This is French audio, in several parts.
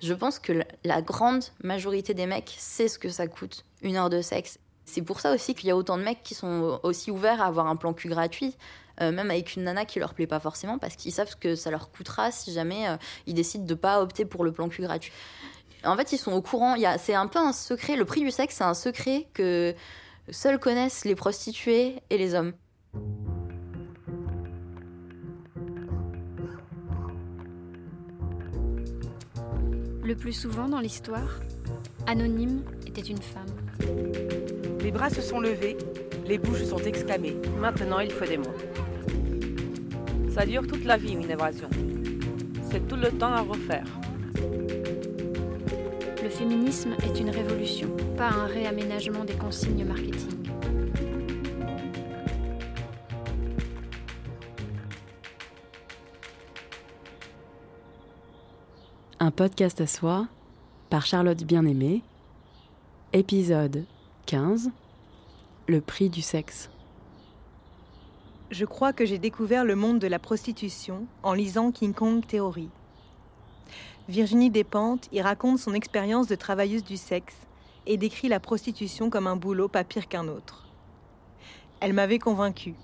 Je pense que la grande majorité des mecs sait ce que ça coûte une heure de sexe. C'est pour ça aussi qu'il y a autant de mecs qui sont aussi ouverts à avoir un plan cul gratuit, euh, même avec une nana qui leur plaît pas forcément, parce qu'ils savent ce que ça leur coûtera si jamais euh, ils décident de pas opter pour le plan cul gratuit. En fait, ils sont au courant. C'est un peu un secret. Le prix du sexe, c'est un secret que seuls connaissent les prostituées et les hommes. Le plus souvent dans l'histoire, Anonyme était une femme. Les bras se sont levés, les bouches sont exclamées. Maintenant, il faut des mots. Ça dure toute la vie, une évasion. C'est tout le temps à refaire. Le féminisme est une révolution, pas un réaménagement des consignes marketing. Podcast à soi par Charlotte Bien-Aimée. Épisode 15 Le prix du sexe. Je crois que j'ai découvert le monde de la prostitution en lisant King Kong Theory. Virginie Despentes y raconte son expérience de travailleuse du sexe et décrit la prostitution comme un boulot pas pire qu'un autre. Elle m'avait convaincue.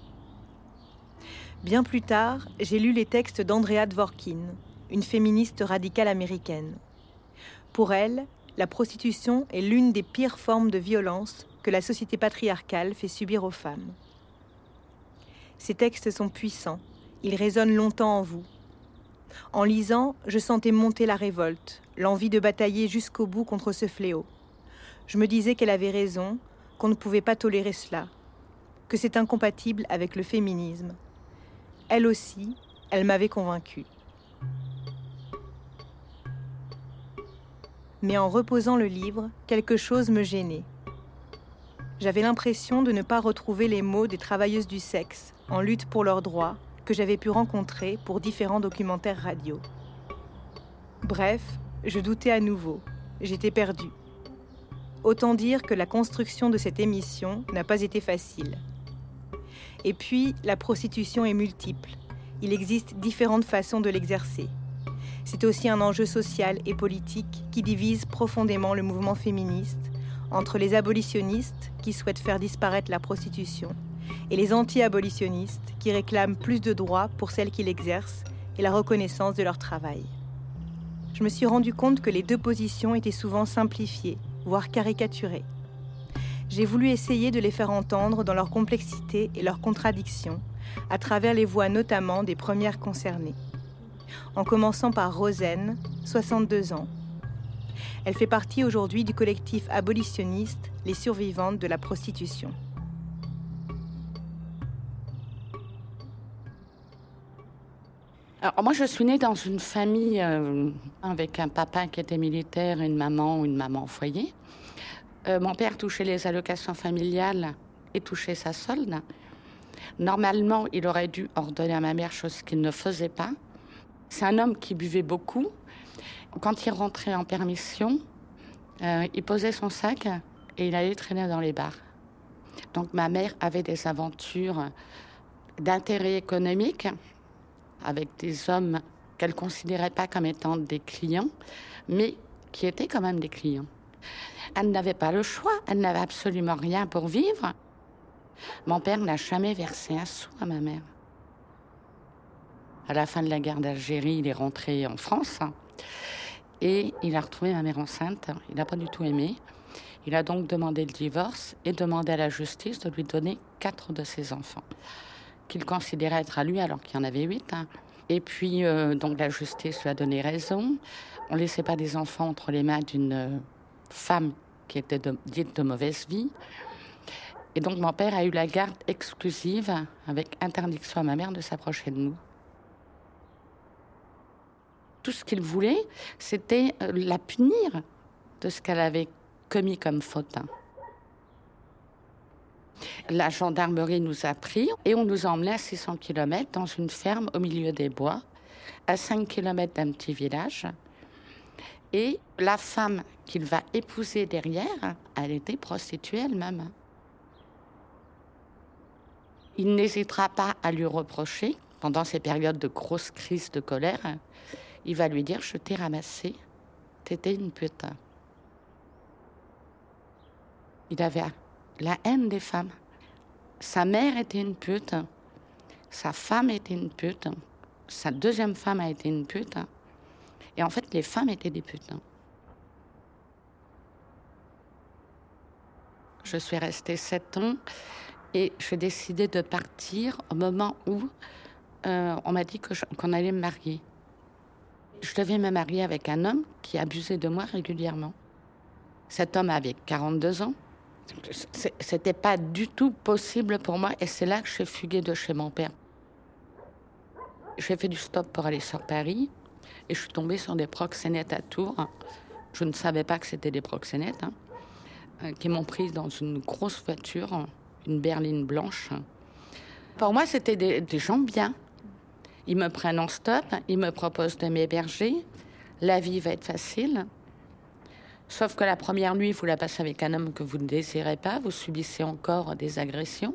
Bien plus tard, j'ai lu les textes d'Andrea Dworkin, une féministe radicale américaine. Pour elle, la prostitution est l'une des pires formes de violence que la société patriarcale fait subir aux femmes. Ces textes sont puissants, ils résonnent longtemps en vous. En lisant, je sentais monter la révolte, l'envie de batailler jusqu'au bout contre ce fléau. Je me disais qu'elle avait raison, qu'on ne pouvait pas tolérer cela, que c'est incompatible avec le féminisme. Elle aussi, elle m'avait convaincue. Mais en reposant le livre, quelque chose me gênait. J'avais l'impression de ne pas retrouver les mots des travailleuses du sexe en lutte pour leurs droits que j'avais pu rencontrer pour différents documentaires radio. Bref, je doutais à nouveau. J'étais perdue. Autant dire que la construction de cette émission n'a pas été facile. Et puis, la prostitution est multiple. Il existe différentes façons de l'exercer. C'est aussi un enjeu social et politique qui divise profondément le mouvement féministe entre les abolitionnistes qui souhaitent faire disparaître la prostitution et les anti-abolitionnistes qui réclament plus de droits pour celles qui l'exercent et la reconnaissance de leur travail. Je me suis rendu compte que les deux positions étaient souvent simplifiées, voire caricaturées. J'ai voulu essayer de les faire entendre dans leur complexité et leurs contradictions, à travers les voix notamment des premières concernées en commençant par Rosen, 62 ans. Elle fait partie aujourd'hui du collectif abolitionniste Les survivantes de la prostitution. Alors, moi, je suis née dans une famille euh, avec un papa qui était militaire une maman une maman au foyer. Euh, mon père touchait les allocations familiales et touchait sa solde. Normalement, il aurait dû ordonner à ma mère, chose qu'il ne faisait pas. C'est un homme qui buvait beaucoup. Quand il rentrait en permission, euh, il posait son sac et il allait traîner dans les bars. Donc ma mère avait des aventures d'intérêt économique avec des hommes qu'elle considérait pas comme étant des clients, mais qui étaient quand même des clients. Elle n'avait pas le choix, elle n'avait absolument rien pour vivre. Mon père n'a jamais versé un sou à ma mère. À la fin de la guerre d'Algérie, il est rentré en France et il a retrouvé ma mère enceinte. Il n'a pas du tout aimé. Il a donc demandé le divorce et demandé à la justice de lui donner quatre de ses enfants, qu'il considérait être à lui alors qu'il en avait huit. Et puis, euh, donc, la justice lui a donné raison. On ne laissait pas des enfants entre les mains d'une euh, femme qui était dite de mauvaise vie. Et donc, mon père a eu la garde exclusive avec interdiction à ma mère de s'approcher de nous tout ce qu'il voulait, c'était euh, la punir de ce qu'elle avait commis comme faute. La gendarmerie nous a pris et on nous a emmenés à 600 km dans une ferme au milieu des bois, à 5 km d'un petit village. Et la femme qu'il va épouser derrière, elle était prostituée elle-même. Il n'hésitera pas à lui reprocher, pendant ces périodes de grosses crises de colère, il va lui dire Je t'ai ramassé t'étais une pute. Il avait la haine des femmes. Sa mère était une pute. Sa femme était une pute. Sa deuxième femme a été une pute. Et en fait, les femmes étaient des putes. Je suis restée sept ans et j'ai décidé de partir au moment où euh, on m'a dit qu'on allait me marier. Je devais me marier avec un homme qui abusait de moi régulièrement. Cet homme avait 42 ans. C'était pas du tout possible pour moi et c'est là que j'ai fugué de chez mon père. J'ai fait du stop pour aller sur Paris et je suis tombée sur des proxénètes à Tours. Je ne savais pas que c'était des proxénètes. Hein. Qui m'ont prise dans une grosse voiture, une berline blanche. Pour moi, c'était des, gens bien. Ils me prennent en stop, ils me proposent de m'héberger. La vie va être facile. Sauf que la première nuit, vous la passez avec un homme que vous ne désirez pas, vous subissez encore des agressions.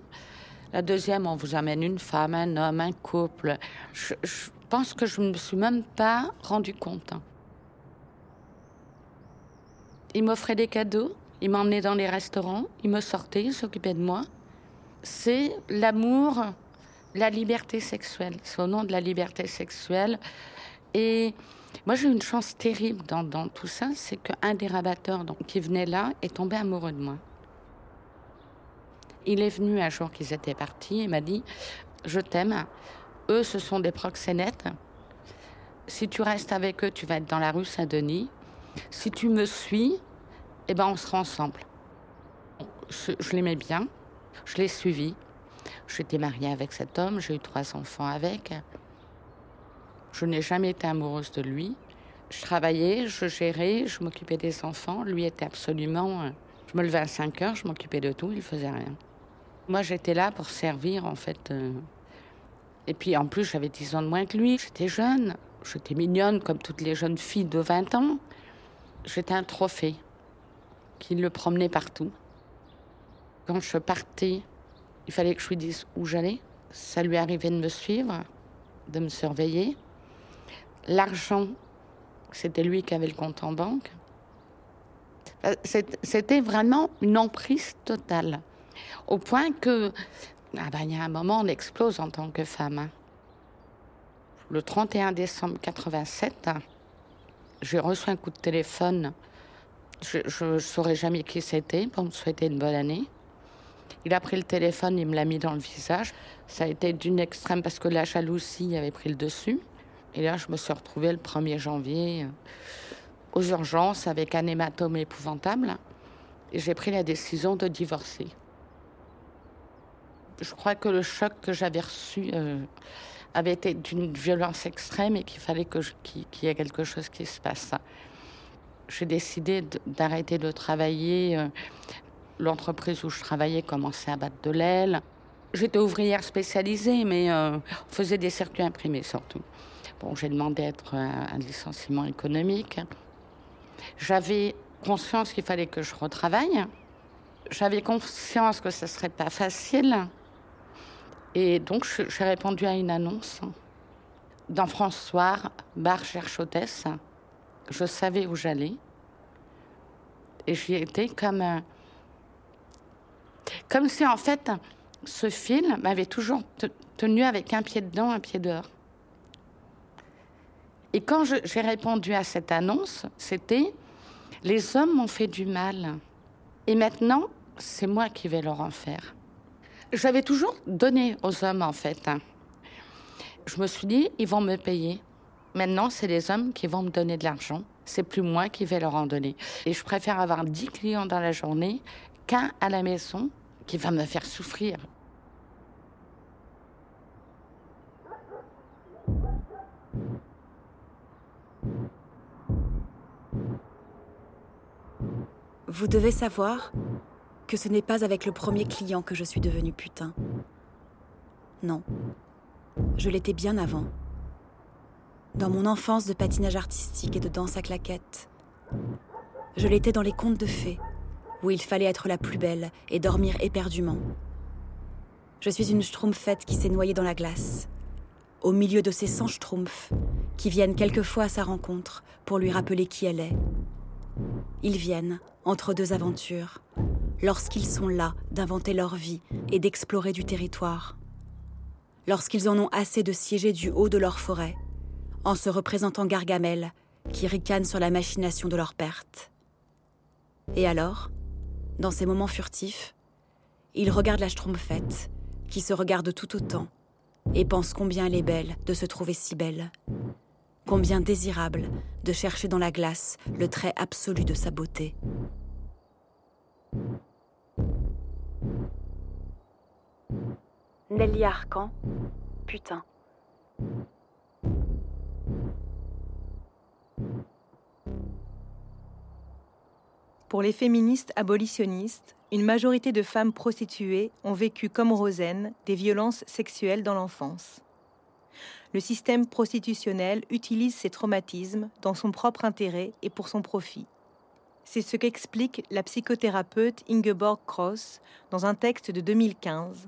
La deuxième, on vous amène une femme, un homme, un couple. Je, je pense que je ne me suis même pas rendu compte. Ils m'offraient des cadeaux, il m'emmenait dans les restaurants, il me sortait, il s'occupait de moi. C'est l'amour, la liberté sexuelle. C'est au nom de la liberté sexuelle. Et moi, j'ai eu une chance terrible dans, tout ça, c'est qu'un des rabatteurs qui venait là est tombé amoureux de moi. Il est venu un jour qu'ils étaient partis et m'a dit Je t'aime. Eux, ce sont des proxénètes. Si tu restes avec eux, tu vas être dans la rue Saint-Denis. Si tu me suis, eh ben, on sera ensemble. Je, l'aimais bien, je l'ai suivi. J'étais mariée avec cet homme, j'ai eu trois enfants avec. Je n'ai jamais été amoureuse de lui. Je travaillais, je gérais, je m'occupais des enfants. Lui était absolument. Je me levais à 5 heures, je m'occupais de tout, il faisait rien. Moi, j'étais là pour servir, en fait. Euh. Et puis, en plus, j'avais 10 ans de moins que lui. J'étais jeune, j'étais mignonne comme toutes les jeunes filles de 20 ans. J'étais un trophée qui le promenait partout. Quand je partais, il fallait que je lui dise où j'allais. Ça lui arrivait de me suivre, de me surveiller. L'argent, c'était lui qui avait le compte en banque. Euh, c'était vraiment une emprise totale. Au point que, ah ben, il y a un moment, on explose en tant que femme. Le 31 décembre 87, j'ai reçu un coup de téléphone je ne saurais jamais qui c'était pour me souhaiter une bonne année. Il a pris le téléphone, il me l'a mis dans le visage. Ça a été d'une extrême parce que la jalousie avait pris le dessus. Et là, je me suis retrouvée le 1er janvier euh, aux urgences avec un hématome épouvantable. Et j'ai pris la décision de divorcer. Je crois que le choc que j'avais reçu euh, avait été d'une violence extrême et qu'il fallait qu'il y ait quelque chose qui se passe j'ai décidé d'arrêter de travailler. Euh, l'entreprise où je travaillais commençait à battre de l'aile. J'étais ouvrière spécialisée, mais euh, on faisait des circuits imprimés surtout. Bon, j'ai demandé d'être un, un licenciement économique. J'avais conscience qu'il fallait que je retravaille. J'avais conscience que ce ne serait pas facile. Et donc, j'ai répondu à une annonce dans François, bar cherche hôtesse je savais où j'allais. Et j'y étais comme. Comme si, en fait, ce film m'avait toujours tenu avec un pied dedans, un pied dehors. Et quand j'ai répondu à cette annonce, c'était Les hommes m'ont fait du mal. Et maintenant, c'est moi qui vais leur en faire. J'avais toujours donné aux hommes, en fait. Je me suis dit Ils vont me payer. Maintenant, c'est les hommes qui vont me donner de l'argent. C'est plus moi qui vais leur en donner. Et je préfère avoir 10 clients dans la journée qu'un à la maison qui va me faire souffrir. Vous devez savoir que ce n'est pas avec le premier client que je suis devenue putain. Non. Je l'étais bien avant dans mon enfance de patinage artistique et de danse à claquettes. Je l'étais dans les contes de fées, où il fallait être la plus belle et dormir éperdument. Je suis une schtroumpfette qui s'est noyée dans la glace, au milieu de ces cent schtroumpfs qui viennent quelquefois à sa rencontre pour lui rappeler qui elle est. Ils viennent entre deux aventures, lorsqu'ils sont là d'inventer leur vie et d'explorer du territoire, lorsqu'ils en ont assez de siéger du haut de leur forêt, en se représentant Gargamel qui ricane sur la machination de leur perte. Et alors, dans ces moments furtifs, ils regardent la Schtroumpfette, qui se regarde tout autant, et pense combien elle est belle de se trouver si belle, combien désirable de chercher dans la glace le trait absolu de sa beauté. Nelly Arcan, putain. Pour les féministes abolitionnistes, une majorité de femmes prostituées ont vécu comme Rosen des violences sexuelles dans l'enfance. Le système prostitutionnel utilise ces traumatismes dans son propre intérêt et pour son profit. C'est ce qu'explique la psychothérapeute Ingeborg Cross dans un texte de 2015.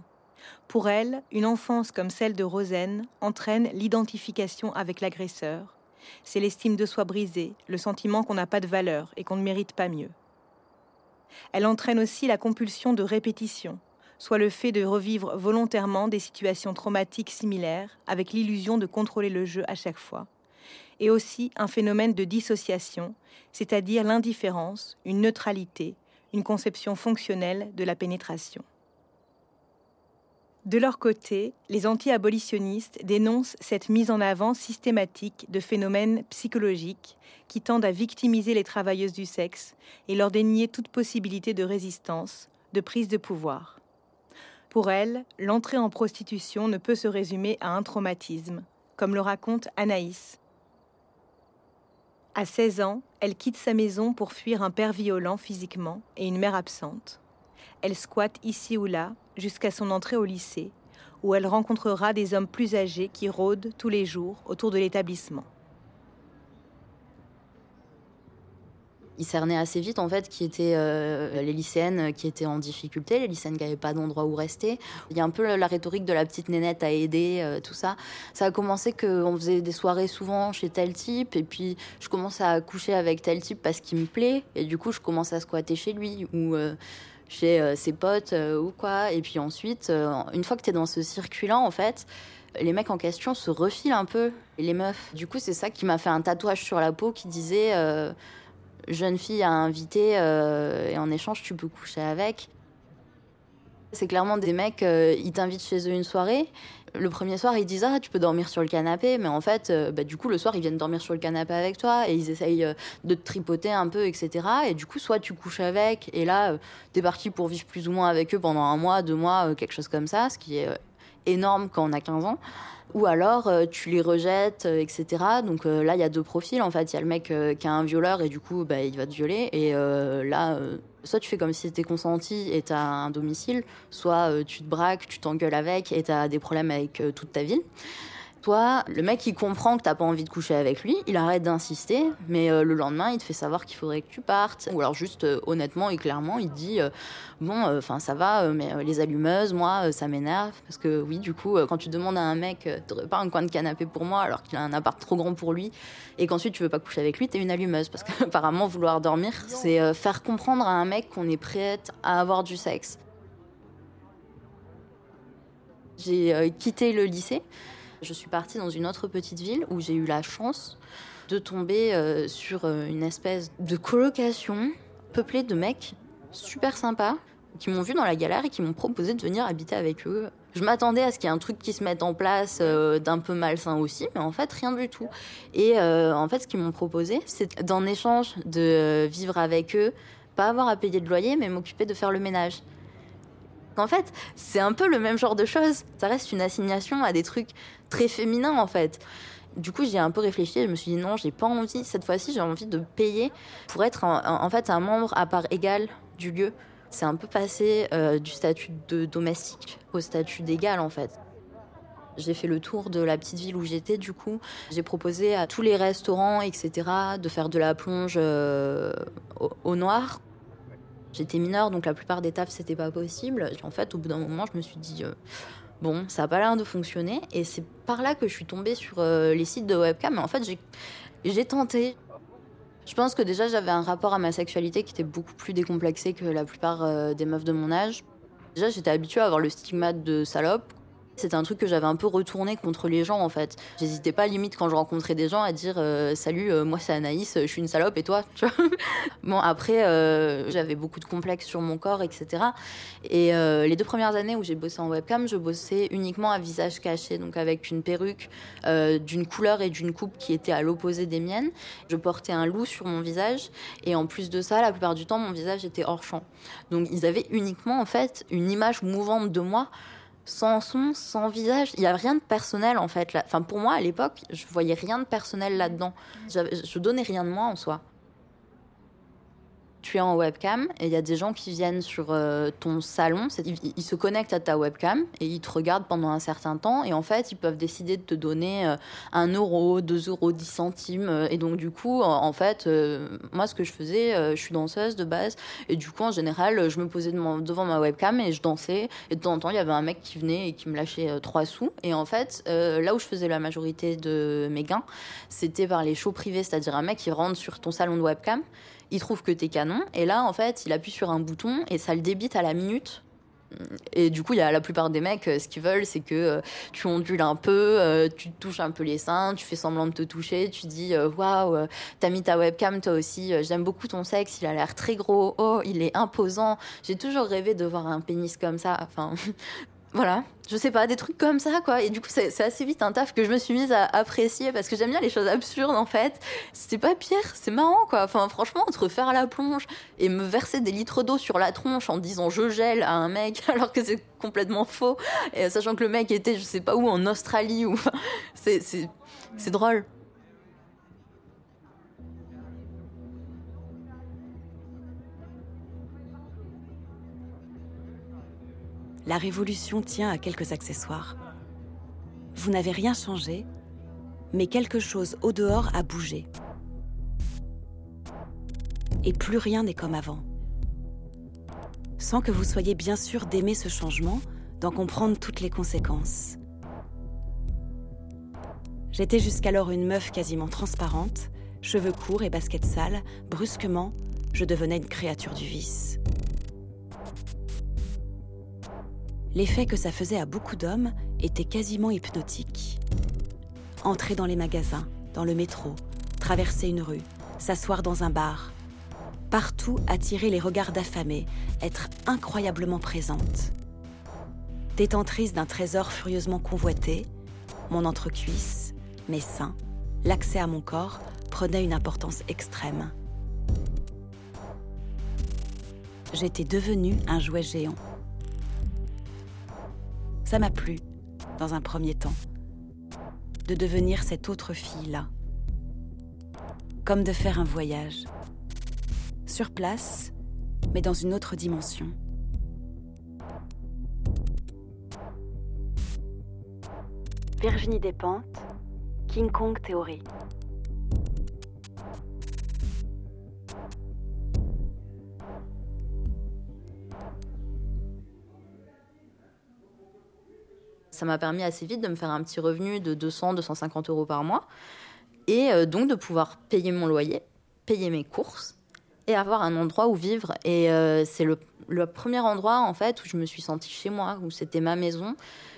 Pour elle, une enfance comme celle de Rosen entraîne l'identification avec l'agresseur. C'est l'estime de soi brisée, le sentiment qu'on n'a pas de valeur et qu'on ne mérite pas mieux. Elle entraîne aussi la compulsion de répétition, soit le fait de revivre volontairement des situations traumatiques similaires avec l'illusion de contrôler le jeu à chaque fois, et aussi un phénomène de dissociation, c'est-à-dire l'indifférence, une neutralité, une conception fonctionnelle de la pénétration. De leur côté, les anti-abolitionnistes dénoncent cette mise en avant systématique de phénomènes psychologiques qui tendent à victimiser les travailleuses du sexe et leur dénier toute possibilité de résistance, de prise de pouvoir. Pour elles, l'entrée en prostitution ne peut se résumer à un traumatisme, comme le raconte Anaïs. À 16 ans, elle quitte sa maison pour fuir un père violent physiquement et une mère absente. Elle squatte ici ou là jusqu'à son entrée au lycée, où elle rencontrera des hommes plus âgés qui rôdent tous les jours autour de l'établissement. il cernait assez vite en fait qui étaient euh, les lycéennes qui étaient en difficulté, les lycéennes qui n'avaient pas d'endroit où rester. Il y a un peu la rhétorique de la petite nénette à aider, euh, tout ça. Ça a commencé qu'on faisait des soirées souvent chez tel type, et puis je commençais à coucher avec tel type parce qu'il me plaît, et du coup je commençais à squatter chez lui euh, chez ses potes ou quoi. Et puis ensuite, une fois que tu es dans ce circuit-là, en fait, les mecs en question se refilent un peu, les meufs. Du coup, c'est ça qui m'a fait un tatouage sur la peau qui disait jeune fille à inviter euh, et en échange tu peux coucher avec. C'est clairement des mecs, euh, ils t'invitent chez eux une soirée. Le premier soir, ils disent Ah, tu peux dormir sur le canapé. Mais en fait, euh, bah, du coup, le soir, ils viennent dormir sur le canapé avec toi et ils essayent de te tripoter un peu, etc. Et du coup, soit tu couches avec, et là, t'es parti pour vivre plus ou moins avec eux pendant un mois, deux mois, quelque chose comme ça, ce qui est énorme quand on a 15 ans ou alors euh, tu les rejettes, euh, etc. Donc euh, là, il y a deux profils en fait. Il y a le mec qui a un violeur et du coup, bah, il va te violer. Et là, soit tu fais comme si c'était consenti et t'as un domicile, soit tu te braques, tu t'engueules avec et t'as des problèmes avec toute ta ville. Toi, le mec, il comprend que t'as pas envie de coucher avec lui, il arrête d'insister, mais euh, le lendemain, il te fait savoir qu'il faudrait que tu partes. Ou alors juste, euh, honnêtement et clairement, il dit, euh, bon, enfin, ça va, mais les allumeuses, moi, ça m'énerve. Parce que oui, du coup, quand tu demandes à un mec, t'aurais pas un coin de canapé pour moi, alors qu'il a un appart trop grand pour lui, et qu'ensuite tu veux pas coucher avec lui, t'es une allumeuse. Parce qu'apparemment, vouloir dormir, c'est faire comprendre à un mec qu'on est prête à avoir du sexe. J'ai quitté le lycée. Je suis partie dans une autre petite ville où j'ai eu la chance de tomber euh, sur euh, une espèce de colocation peuplée de mecs super sympas qui m'ont vu dans la galère et qui m'ont proposé de venir habiter avec eux. Je m'attendais à ce qu'il y ait un truc qui se mette en place euh, d'un peu malsain aussi, mais en fait rien du tout. Et en fait, ce qu'ils m'ont proposé, c'est d'en échange de vivre avec eux, pas avoir à payer de loyer, mais m'occuper de faire le ménage. En fait, c'est un peu le même genre de choses. Ça reste une assignation à des trucs très féminins, en fait. Du coup, j'ai un peu réfléchi. Je me suis dit non, j'ai pas envie. Cette fois-ci, j'ai envie de payer pour être en, fait un membre à part égale du lieu. C'est un peu passé euh, du statut de domestique au statut d'égal, en fait. J'ai fait le tour de la petite ville où j'étais, du coup. J'ai proposé à tous les restaurants, etc., de faire de la plonge euh, au noir J'étais mineure, donc la plupart des tafs, c'était pas possible. En fait, au bout d'un moment, je me suis dit, euh, Bon, ça a pas l'air de fonctionner et c'est par là que je suis tombée sur euh, les sites de webcam. En fait, j'ai tenté. Je pense que déjà j'avais un rapport à ma sexualité qui était beaucoup plus décomplexé que la plupart euh, des meufs de mon âge. Déjà, j'étais habituée à avoir le stigmate de salope c'était un truc que j'avais un peu retourné contre les gens en fait. J'hésitais pas limite quand je rencontrais des gens à dire euh, salut, euh, moi c'est Anaïs, je suis une salope et toi, bon après euh, j'avais beaucoup de complexes sur mon corps, etc. Et les deux premières années où j'ai bossé en webcam, je bossais uniquement à visage caché, donc avec une perruque d'une couleur et d'une coupe qui était à l'opposé des miennes. Je portais un loup sur mon visage et en plus de ça, la plupart du temps mon visage était hors champ. Donc ils avaient uniquement en fait une image mouvante de moi sans son, sans visage. Il n'y a rien de personnel en fait. Enfin, pour moi, à l'époque, je voyais rien de personnel là-dedans. Je donnais rien de moi en soi tu es en webcam et il y a des gens qui viennent sur euh, ton salon, ils, se connectent à ta webcam et ils te regardent pendant un certain temps et en fait ils peuvent décider de te donner euh, un euro, deux euros, dix centimes euh, et donc du coup en, fait moi ce que je faisais, je suis danseuse de base et du coup en général je me posais devant ma webcam et je dansais et de temps en temps il y avait un mec qui venait et qui me lâchait trois sous et en fait là où je faisais la majorité de mes gains c'était par les shows privés, c'est-à-dire un mec qui rentre sur ton salon de webcam il trouve que t'es canon, et là, en fait, il appuie sur un bouton et ça le débite à la minute. Et du coup, il y a la plupart des mecs, euh, ce qu'ils veulent, c'est que euh, tu ondules un peu, euh, tu touches un peu les seins, tu fais semblant de te toucher, tu dis waouh, t'as mis ta webcam toi aussi, j'aime beaucoup ton sexe, il a l'air très gros, oh, il est imposant. J'ai toujours rêvé de voir un pénis comme ça. Enfin, voilà, je sais pas, des trucs comme ça, quoi. Et du coup, c'est assez vite un taf que je me suis mise à apprécier parce que j'aime bien les choses absurdes, en fait. C'était pas pire, c'est marrant, quoi. Enfin, franchement, entre faire la plonge et me verser des litres d'eau sur la tronche en disant je gèle à un mec alors que c'est complètement faux, et sachant que le mec était, je sais pas où, en Australie, ou. c'est drôle. La révolution tient à quelques accessoires. Vous n'avez rien changé, mais quelque chose au dehors a bougé. Et plus rien n'est comme avant. Sans que vous soyez bien sûr d'aimer ce changement, d'en comprendre toutes les conséquences. J'étais jusqu'alors une meuf quasiment transparente, cheveux courts et baskets sales, brusquement, je devenais une créature du vice. L'effet que ça faisait à beaucoup d'hommes était quasiment hypnotique. Entrer dans les magasins, dans le métro, traverser une rue, s'asseoir dans un bar. Partout attirer les regards d'affamés, être incroyablement présente. Détentrice d'un trésor furieusement convoité, mon entrecuisse, mes seins, l'accès à mon corps prenaient une importance extrême. J'étais devenue un jouet géant. Ça m'a plu, dans un premier temps, de devenir cette autre fille-là. Comme de faire un voyage. Sur place, mais dans une autre dimension. Virginie Despentes, King Kong Théorie. Ça m'a permis assez vite de me faire un petit revenu de 200, 250 euros par mois. Et euh, donc de pouvoir payer mon loyer, payer mes courses et avoir un endroit où vivre. Et euh, c'est le, premier endroit, en fait, où je me suis sentie chez moi, où c'était ma maison.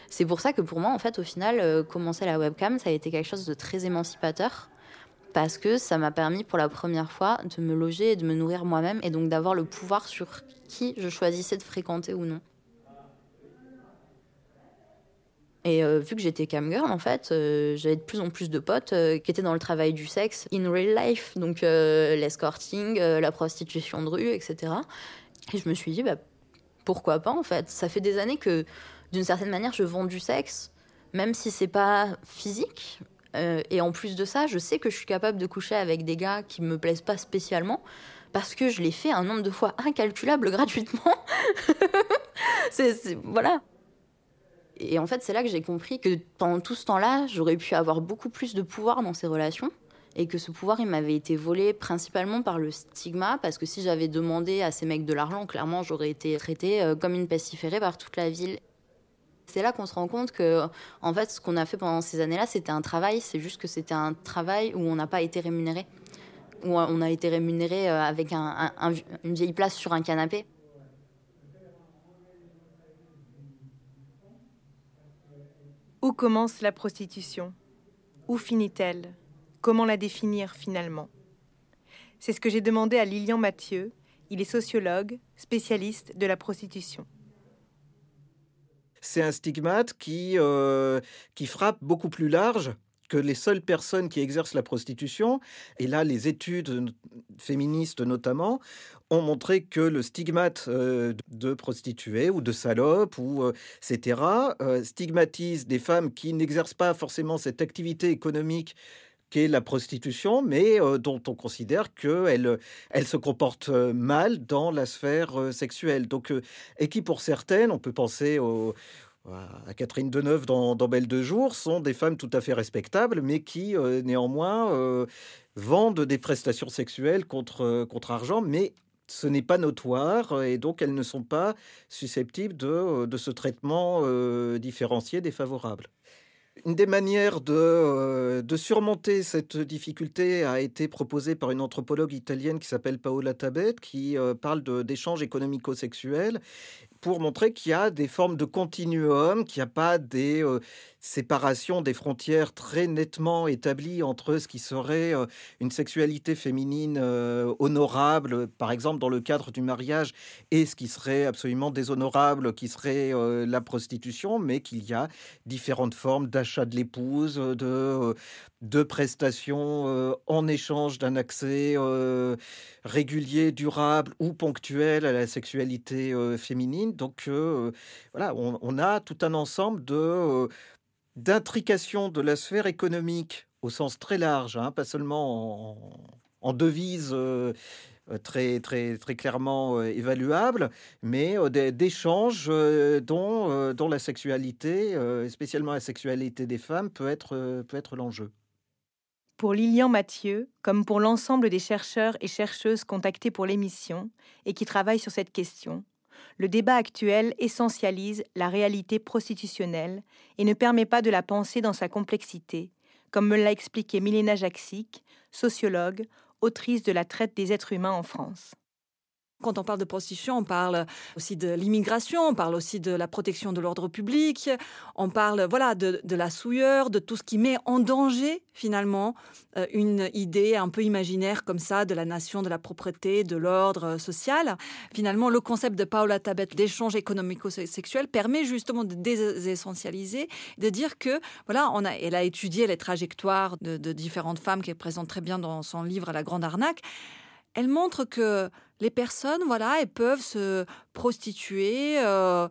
C'est pour ça que pour moi, en fait, au final, euh, commencer la webcam, ça a été quelque chose de très émancipateur. Parce que ça m'a permis pour la première fois de me loger et de me nourrir moi-même et donc d'avoir le pouvoir sur qui je choisissais de fréquenter ou non. Et euh, vu que j'étais camgirl, en fait, euh, j'avais de plus en plus de potes euh, qui étaient dans le travail du sexe in real life, donc l'escorting, la prostitution de rue, etc. Et je me suis dit, bah, pourquoi pas en fait Ça fait des années que, d'une certaine manière, je vends du sexe, même si c'est pas physique. et en plus de ça, je sais que je suis capable de coucher avec des gars qui me plaisent pas spécialement parce que je l'ai fait un nombre de fois incalculable gratuitement. voilà. Et en fait, c'est là que j'ai compris que pendant tout ce temps-là, j'aurais pu avoir beaucoup plus de pouvoir dans ces relations et que ce pouvoir, il m'avait été volé principalement par le stigma, parce que si j'avais demandé à ces mecs de l'argent, clairement, j'aurais été traitée euh, comme une pestiférée par toute la ville. c'est là qu'on se rend compte que, en fait, ce qu'on a fait pendant ces années-là, c'était un travail. C'est juste que c'était un travail où on n'a pas été rémunéré. Où on a été rémunéré euh, avec une vieille place sur un canapé. Où commence la prostitution? Où finit-elle? Comment la définir finalement? C'est ce que j'ai demandé à Lilian Mathieu. Il est sociologue, spécialiste de la prostitution. C'est un stigmate qui, euh, qui frappe beaucoup plus large que les seules personnes qui exercent la prostitution. Et là, les études féministes notamment ont montré que le stigmate euh, de prostituée ou de salope ou euh, etc. stigmatise des femmes qui n'exercent pas forcément cette activité économique qu'est la prostitution, mais dont on considère qu'elle elle se comporte mal dans la sphère sexuelle. Donc, et qui pour certaines, on peut penser aux, à Catherine Deneuve dans, dans, Belle de Jour sont des femmes tout à fait respectables, mais qui euh, néanmoins euh, vendent des prestations sexuelles contre, euh, contre argent, mais ce n'est pas notoire et donc elles ne sont pas susceptibles de, de ce traitement différencié défavorable. Une des manières de, de, surmonter cette difficulté a été proposée par une anthropologue italienne qui s'appelle Paola Tabet, qui parle d'échanges économico-sexuels pour montrer qu'il y a des formes de continuum, qu'il n'y a pas des euh, séparations, des frontières très nettement établies entre ce qui serait euh, une sexualité féminine euh, honorable, par exemple dans le cadre du mariage, et ce qui serait absolument déshonorable, qui serait la prostitution, mais qu'il y a différentes formes d'achat de l'épouse, de, de prestations en échange d'un accès régulier, durable ou ponctuel à la sexualité féminine. Donc euh, voilà, on, a tout un ensemble de euh, d'intrications de la sphère économique au sens très large, hein, pas seulement en, devise euh, très, très, très clairement évaluable, mais d'échanges dont, dont la sexualité, spécialement la sexualité des femmes, peut être, peut être l'enjeu. Pour Lilian Mathieu, comme pour l'ensemble des chercheurs et chercheuses contactés pour l'émission et qui travaillent sur cette question, le débat actuel essentialise la réalité prostitutionnelle et ne permet pas de la penser dans sa complexité, comme me l'a expliqué Milena Jaksic, sociologue, autrice de La traite des êtres humains en France. Quand on parle de prostitution, on parle aussi de l'immigration, on parle aussi de la protection de l'ordre public, on parle voilà de, la souilleur, de tout ce qui met en danger finalement euh, une idée un peu imaginaire comme ça de la nation, de la propreté, de l'ordre social. Finalement, le concept de Paola Tabet d'échange économico-sexuel permet justement de désessentialiser, de dire que voilà, a, elle a étudié les trajectoires de, de différentes femmes qu'elle présente très bien dans son livre La Grande Arnaque elle montre que les personnes, voilà, elles peuvent se prostituer euh,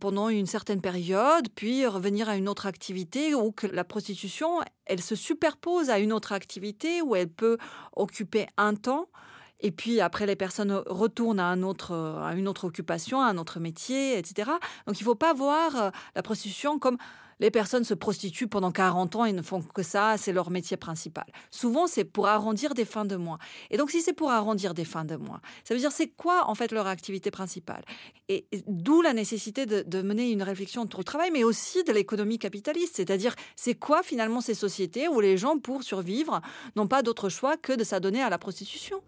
pendant une certaine période, puis revenir à une autre activité, ou que la prostitution, elle se superpose à une autre activité où elle peut occuper un temps. Et puis après, les personnes retournent à, un autre, à une autre occupation, à un autre métier, etc. Donc il ne faut pas voir euh, la prostitution comme les personnes se prostituent pendant 40 ans et ne font que ça, c'est leur métier principal. Souvent, c'est pour arrondir des fins de mois. Et donc, si c'est pour arrondir des fins de mois, ça veut dire c'est quoi en fait leur activité principale? Et, d'où la nécessité de, mener une réflexion autour du travail, mais aussi de l'économie capitaliste, c'est-à-dire c'est quoi finalement ces sociétés où les gens, pour survivre, n'ont pas d'autre choix que de s'adonner à la prostitution?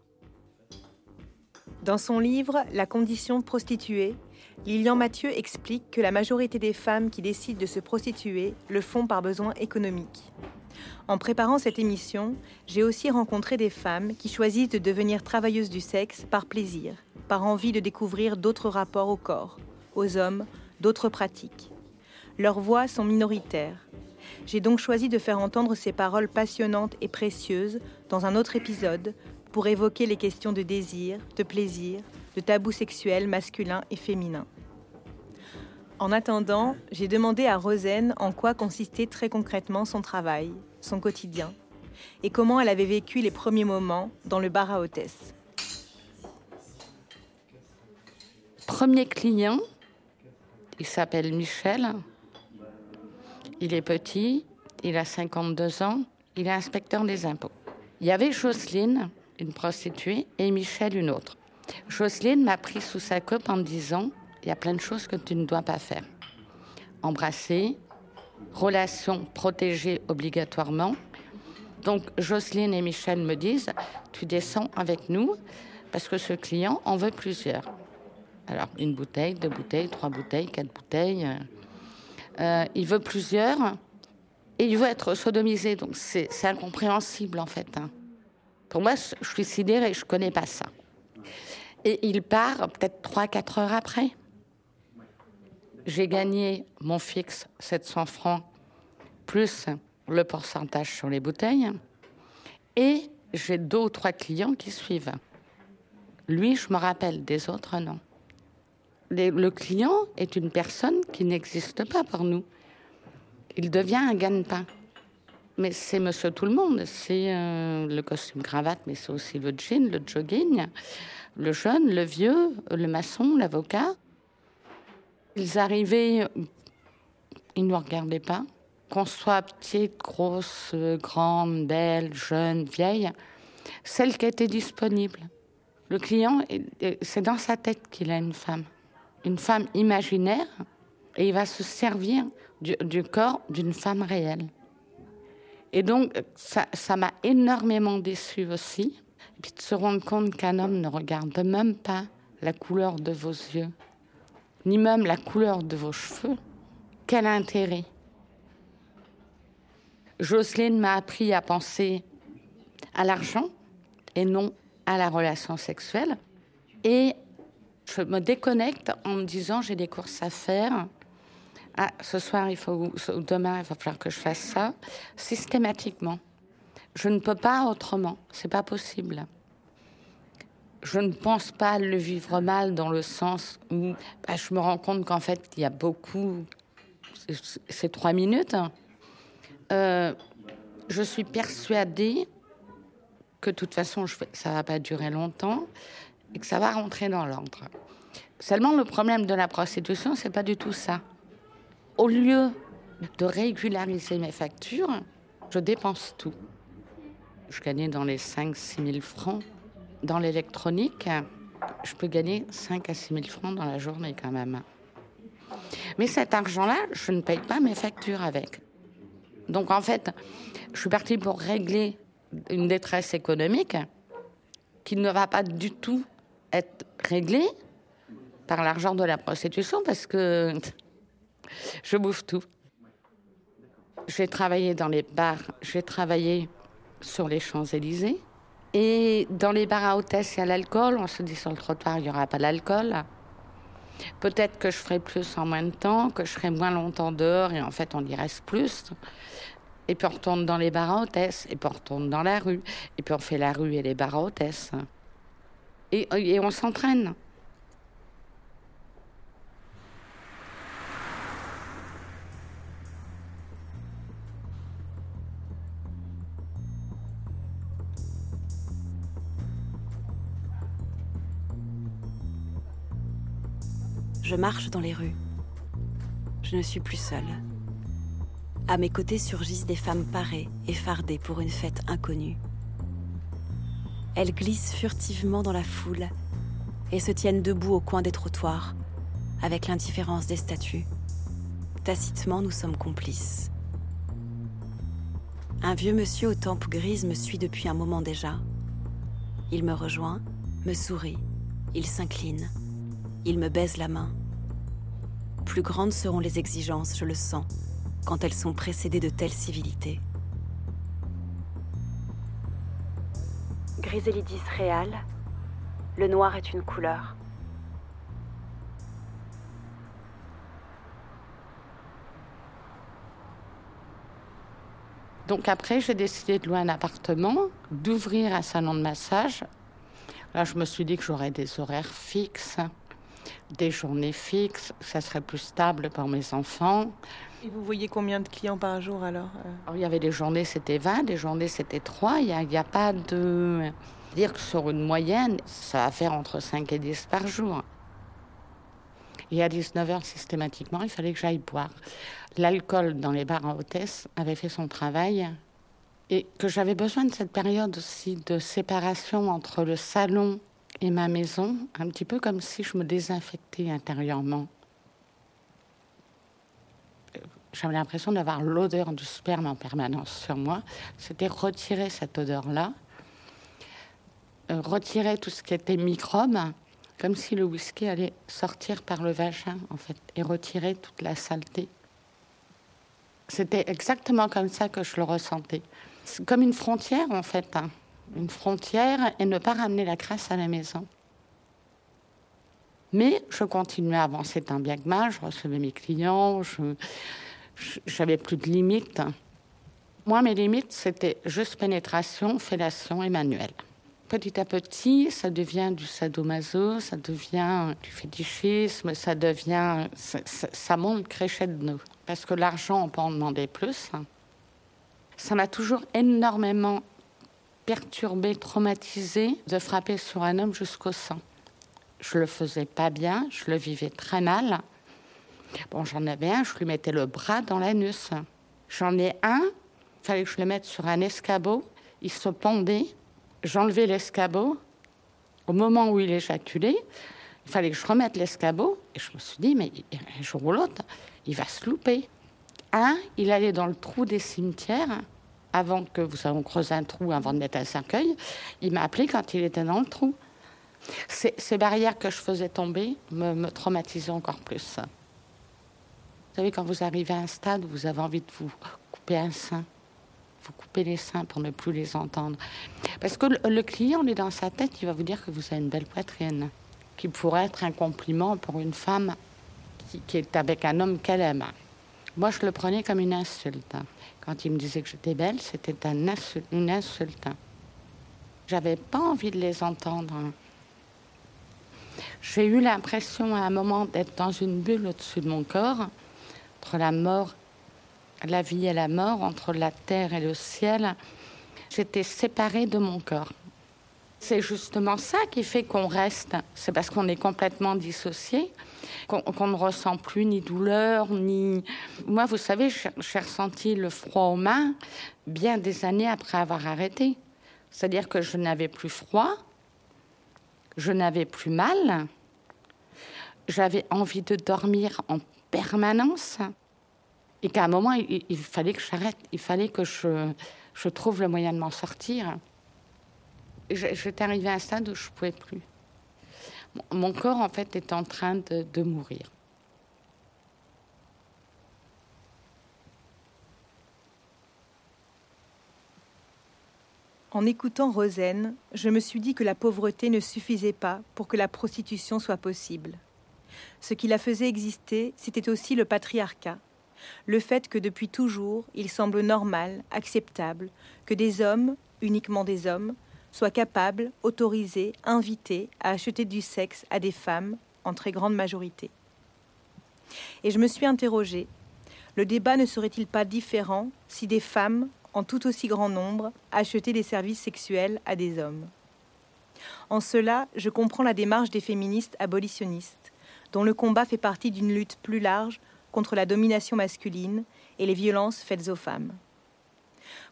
Dans son livre La condition prostituée, Lilian Mathieu explique que la majorité des femmes qui décident de se prostituer le font par besoin économique. En préparant cette émission, j'ai aussi rencontré des femmes qui choisissent de devenir travailleuses du sexe par plaisir, par envie de découvrir d'autres rapports au corps, aux hommes, d'autres pratiques. Leurs voix sont minoritaires. J'ai donc choisi de faire entendre ces paroles passionnantes et précieuses dans un autre épisode pour évoquer les questions de désir, de plaisir, de tabous sexuels masculins et féminins. En attendant, j'ai demandé à Rosen en quoi consistait très concrètement son travail, son quotidien, et comment elle avait vécu les premiers moments dans le bar à hôtesse. Premier client, il s'appelle Michel. Il est petit, il a 52 ans, il est inspecteur des impôts. Il y avait Jocelyne, une prostituée, et Michel, une autre. Jocelyne m'a pris sous sa coupe en me disant il y a plein de choses que tu ne dois pas faire. embrasser, relation protégée obligatoirement. Donc Jocelyne et Michel me disent, tu descends avec nous parce que ce client en veut plusieurs. Alors une bouteille, deux bouteilles, trois bouteilles, quatre bouteilles. Euh, il veut plusieurs et il veut être sodomisé. Donc c'est incompréhensible en fait. Hein. Pour moi, je suis sidérée, je connais pas ça. Et il part peut-être trois, quatre heures après. J'ai gagné mon fixe 700 francs plus le pourcentage sur les bouteilles. Et j'ai deux ou trois clients qui suivent. Lui, je me rappelle, des autres, non. Le client est une personne qui n'existe pas pour nous. Il devient un gagne-pain. Mais c'est monsieur tout le monde. C'est euh, le costume cravate, mais c'est aussi le jean, le jogging, le jeune, le vieux, le maçon, l'avocat. Ils arrivaient, ils ne nous regardaient pas qu'on soit petite, grosse, grande, belle, jeune, vieille, celle qui était disponible. Le client, c'est dans sa tête qu'il a une femme, une femme imaginaire, et il va se servir du, corps d'une femme réelle. Et donc, ça m'a énormément déçue aussi. Et puis de se rendre compte qu'un homme ne regarde même pas la couleur de vos yeux, ni même la couleur de vos cheveux. Quel intérêt Jocelyne m'a appris à penser à l'argent et non à la relation sexuelle. Et je me déconnecte en me disant j'ai des courses à faire. Ah, ce soir, il faut, demain, il va falloir que je fasse ça systématiquement. Je ne peux pas autrement. C'est pas possible. Je ne pense pas le vivre mal dans le sens où bah, je me rends compte qu'en fait, il y a beaucoup. C'est trois minutes. Euh, je suis persuadée que de toute façon, ça va pas durer longtemps et que ça va rentrer dans l'ordre. Seulement, le problème de la prostitution, c'est pas du tout ça. Au lieu de régulariser mes factures, je dépense tout. Je gagnais dans les 5-6 000 francs. Dans l'électronique, je peux gagner 5 à 6 000 francs dans la journée quand même. Mais cet argent-là, je ne paye pas mes factures avec. Donc en fait, je suis partie pour régler une détresse économique qui ne va pas du tout être réglée par l'argent de la prostitution parce que je bouffe tout. J'ai travaillé dans les bars, j'ai travaillé sur les Champs-Élysées. Et dans les bars à hôtesse, il y a l'alcool. On se dit sur le trottoir, il n'y aura pas d'alcool. Peut-être que je ferai plus en moins de temps, que je serai moins longtemps dehors et en fait on y reste plus. Et puis on retourne dans les bars à hôtesse, et puis on retourne dans la rue, et puis on fait la rue et les bars à hôtesse. Et, et on s'entraîne. Je marche dans les rues. Je ne suis plus seule. À mes côtés surgissent des femmes parées et fardées pour une fête inconnue. Elles glissent furtivement dans la foule et se tiennent debout au coin des trottoirs, avec l'indifférence des statues. Tacitement, nous sommes complices. Un vieux monsieur aux tempes grises me suit depuis un moment déjà. Il me rejoint, me sourit, il s'incline, il me baise la main. Plus grandes seront les exigences, je le sens, quand elles sont précédées de telles civilités. Griselidis réal, le noir est une couleur. Donc après, j'ai décidé de louer un appartement, d'ouvrir un salon de massage. Là, je me suis dit que j'aurais des horaires fixes, des journées fixes, ça serait plus stable pour mes enfants. Et vous voyez combien de clients par jour alors, euh? Il y avait des journées, c'était 20, des journées, c'était 3. Il n'y a, a, pas de... Dire que sur une moyenne, ça va faire entre 5 et 10 par jour. Et à 19h, systématiquement, il fallait que j'aille boire. L'alcool dans les bars à hôtesse avait fait son travail. Et que j'avais besoin de cette période aussi de séparation entre le salon et ma maison, un petit peu comme si je me désinfectais intérieurement. j'avais l'impression d'avoir l'odeur du sperme en permanence sur moi. C'était retirer cette odeur-là, euh, retirer tout ce qui était microbes, comme si le whisky allait sortir par le vagin, en fait, et retirer toute la saleté. C'était exactement comme ça que je le ressentais. C'est comme une frontière, en fait. Une frontière et ne pas ramener la crasse à la maison. Mais je continuais à avancer tant bien que mal. Je recevais mes clients. J'avais plus de limites. Moi, mes limites, c'était juste pénétration, fellation et manuel. Petit à petit, ça devient du sadomaso, ça devient du fétichisme, ça devient. Ça, ça, monte crescendo. Parce que l'argent, on peut en demander plus. Ça m'a toujours énormément perturbé, traumatisé de frapper sur un homme jusqu'au sang. Je le faisais pas bien, je le vivais très mal. Bon, j'en avais un, je lui mettais le bras dans l'anus. J'en ai un, fallait que je le mette sur un escabeau. Il se pendait. J'enlevais l'escabeau. Au moment où il éjaculait, il fallait que je remette l'escabeau. Et je me suis dit, mais un jour ou l'autre, il va se louper. Un, il allait dans le trou des cimetières. Avant que vous savez, on un trou avant de mettre un cercueil, il m'a appelé quand il était dans le trou. Ces, barrières que je faisais tomber me, me traumatisaient encore plus. Vous savez, quand vous arrivez à un stade où vous avez envie de vous couper un sein, vous coupez les seins pour ne plus les entendre. Parce que le, client, on est dans sa tête, il va vous dire que vous avez une belle poitrine, qui pourrait être un compliment pour une femme qui, est avec un homme qu'elle aime. Moi, je le prenais comme une insulte. Quand il me disait que j'étais belle, c'était une insulte. J'avais pas envie de les entendre. J'ai eu l'impression à un moment d'être dans une bulle au-dessus de mon corps entre la mort, la vie et la mort, entre la terre et le ciel, j'étais séparée de mon corps. C'est justement ça qui fait qu'on reste. C'est parce qu'on est complètement dissocié, qu'on ne ressent plus ni douleur, ni... Moi, vous savez, j'ai ressenti le froid aux mains bien des années après avoir arrêté. C'est-à-dire que je n'avais plus froid, je n'avais plus mal, j'avais envie de dormir en permanence. Et qu'à un moment, il, fallait que j'arrête, il fallait que je, trouve le moyen de m'en sortir. J'étais arrivée à un stade où je ne pouvais plus. Mon corps, en fait, est en train de, de mourir. En écoutant Rosen, je me suis dit que la pauvreté ne suffisait pas pour que la prostitution soit possible. Ce qui la faisait exister, c'était aussi le patriarcat. Le fait que depuis toujours, il semble normal, acceptable, que des hommes, uniquement des hommes, soient capables, autorisés, invités à acheter du sexe à des femmes, en très grande majorité. Et je me suis interrogée, le débat ne serait-il pas différent si des femmes, en tout aussi grand nombre, achetaient des services sexuels à des hommes? En cela, je comprends la démarche des féministes abolitionnistes dont le combat fait partie d'une lutte plus large contre la domination masculine et les violences faites aux femmes.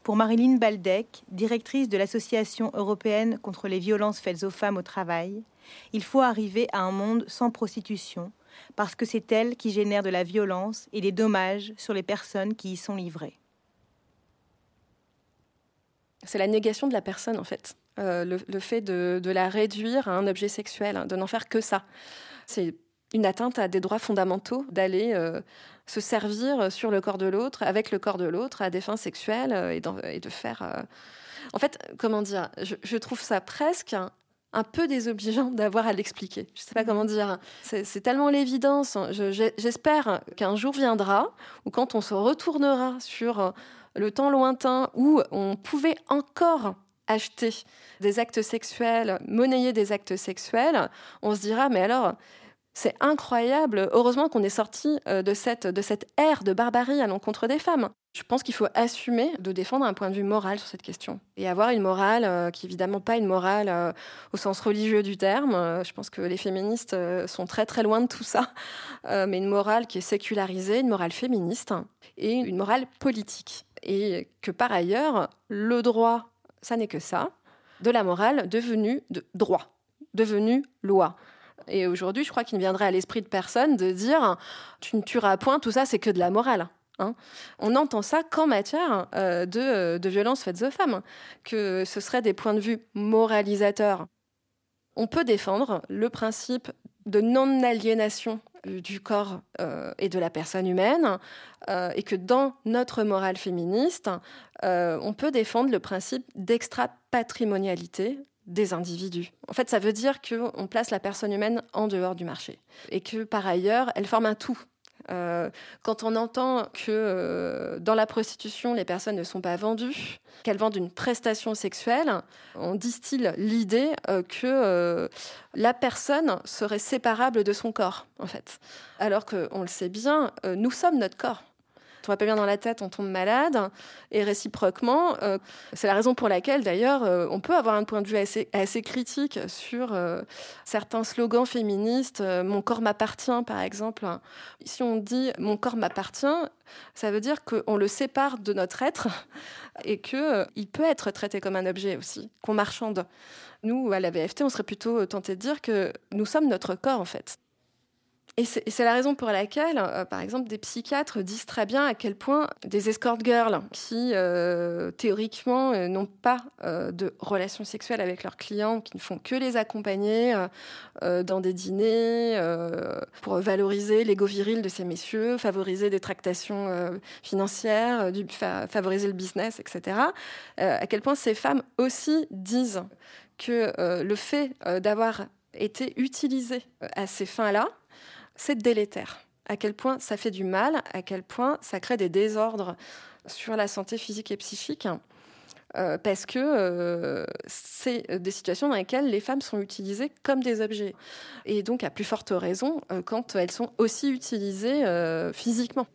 Pour Marilyn Baldec, directrice de l'Association européenne contre les violences faites aux femmes au travail, il faut arriver à un monde sans prostitution, parce que c'est elle qui génère de la violence et des dommages sur les personnes qui y sont livrées. C'est la négation de la personne, en fait. Euh, le, fait de, de, la réduire à un objet sexuel, hein, de n'en faire que ça. C'est une atteinte à des droits fondamentaux d'aller euh, se servir sur le corps de l'autre, avec le corps de l'autre, à des fins sexuelles euh, et, de faire. Euh, en fait, comment dire je, trouve ça presque un, peu désobligeant d'avoir à l'expliquer. Je ne sais pas comment dire. C'est tellement l'évidence. J'espère qu'un jour viendra où, quand on se retournera sur le temps lointain où on pouvait encore acheter des actes sexuels, monnayer des actes sexuels, on se dira, mais alors, c'est incroyable. Heureusement qu'on est sorti euh, de cette, de cette ère de barbarie à l'encontre des femmes. Je pense qu'il faut assumer de défendre un point de vue moral sur cette question. Et avoir une morale euh, qui, évidemment, pas une morale euh, au sens religieux du terme. je pense que les féministes sont très, très loin de tout ça. mais une morale qui est sécularisée, une morale féministe et une morale politique. Et que, par ailleurs, le droit, ça n'est que ça, de la morale devenue de droit, devenue loi. Et aujourd'hui, je crois qu'il ne viendrait à l'esprit de personne de dire tu ne tueras point, tout ça, c'est que de la morale. Hein. On entend ça qu'en matière euh, de, euh, de violences faites aux femmes, que ce serait des points de vue moralisateurs. On peut défendre le principe de non-aliénation du corps euh, et de la personne humaine, et que dans notre morale féministe, on peut défendre le principe d'extra-patrimonialité des individus. En fait, ça veut dire qu'on place la personne humaine en dehors du marché, et que par ailleurs, elle forme un tout euh, quand on entend que euh, dans la prostitution, les personnes ne sont pas vendues, qu'elles vendent une prestation sexuelle, on distille l'idée euh, que la personne serait séparable de son corps, en fait. Alors qu'on le sait bien, nous sommes notre corps on va pas bien dans la tête, on tombe malade. Et réciproquement, euh, c'est la raison pour laquelle, d'ailleurs, euh, on peut avoir un point de vue assez, critique sur euh, certains slogans féministes. mon corps m'appartient, par exemple. Si on dit mon corps m'appartient, ça veut dire qu'on le sépare de notre être et qu'il peut être traité comme un objet aussi, qu'on marchande. Nous, à la VFT, on serait plutôt tenté de dire que nous sommes notre corps, en fait. Et c'est la raison pour laquelle, euh, par exemple, des psychiatres disent très bien à quel point des escort girls qui, euh, théoriquement, euh, n'ont pas de relations sexuelles avec leurs clients, qui ne font que les accompagner dans des dîners pour valoriser l'ego viril de ces messieurs, favoriser des tractations financières, favoriser le business, etc., à quel point ces femmes aussi disent que le fait d'avoir été utilisées à ces fins-là, c'est délétère. À quel point ça fait du mal, à quel point ça crée des désordres sur la santé physique et psychique. Euh, parce que euh, c'est des situations dans lesquelles les femmes sont utilisées comme des objets. Et donc, à plus forte raison, euh, quand elles sont aussi utilisées physiquement.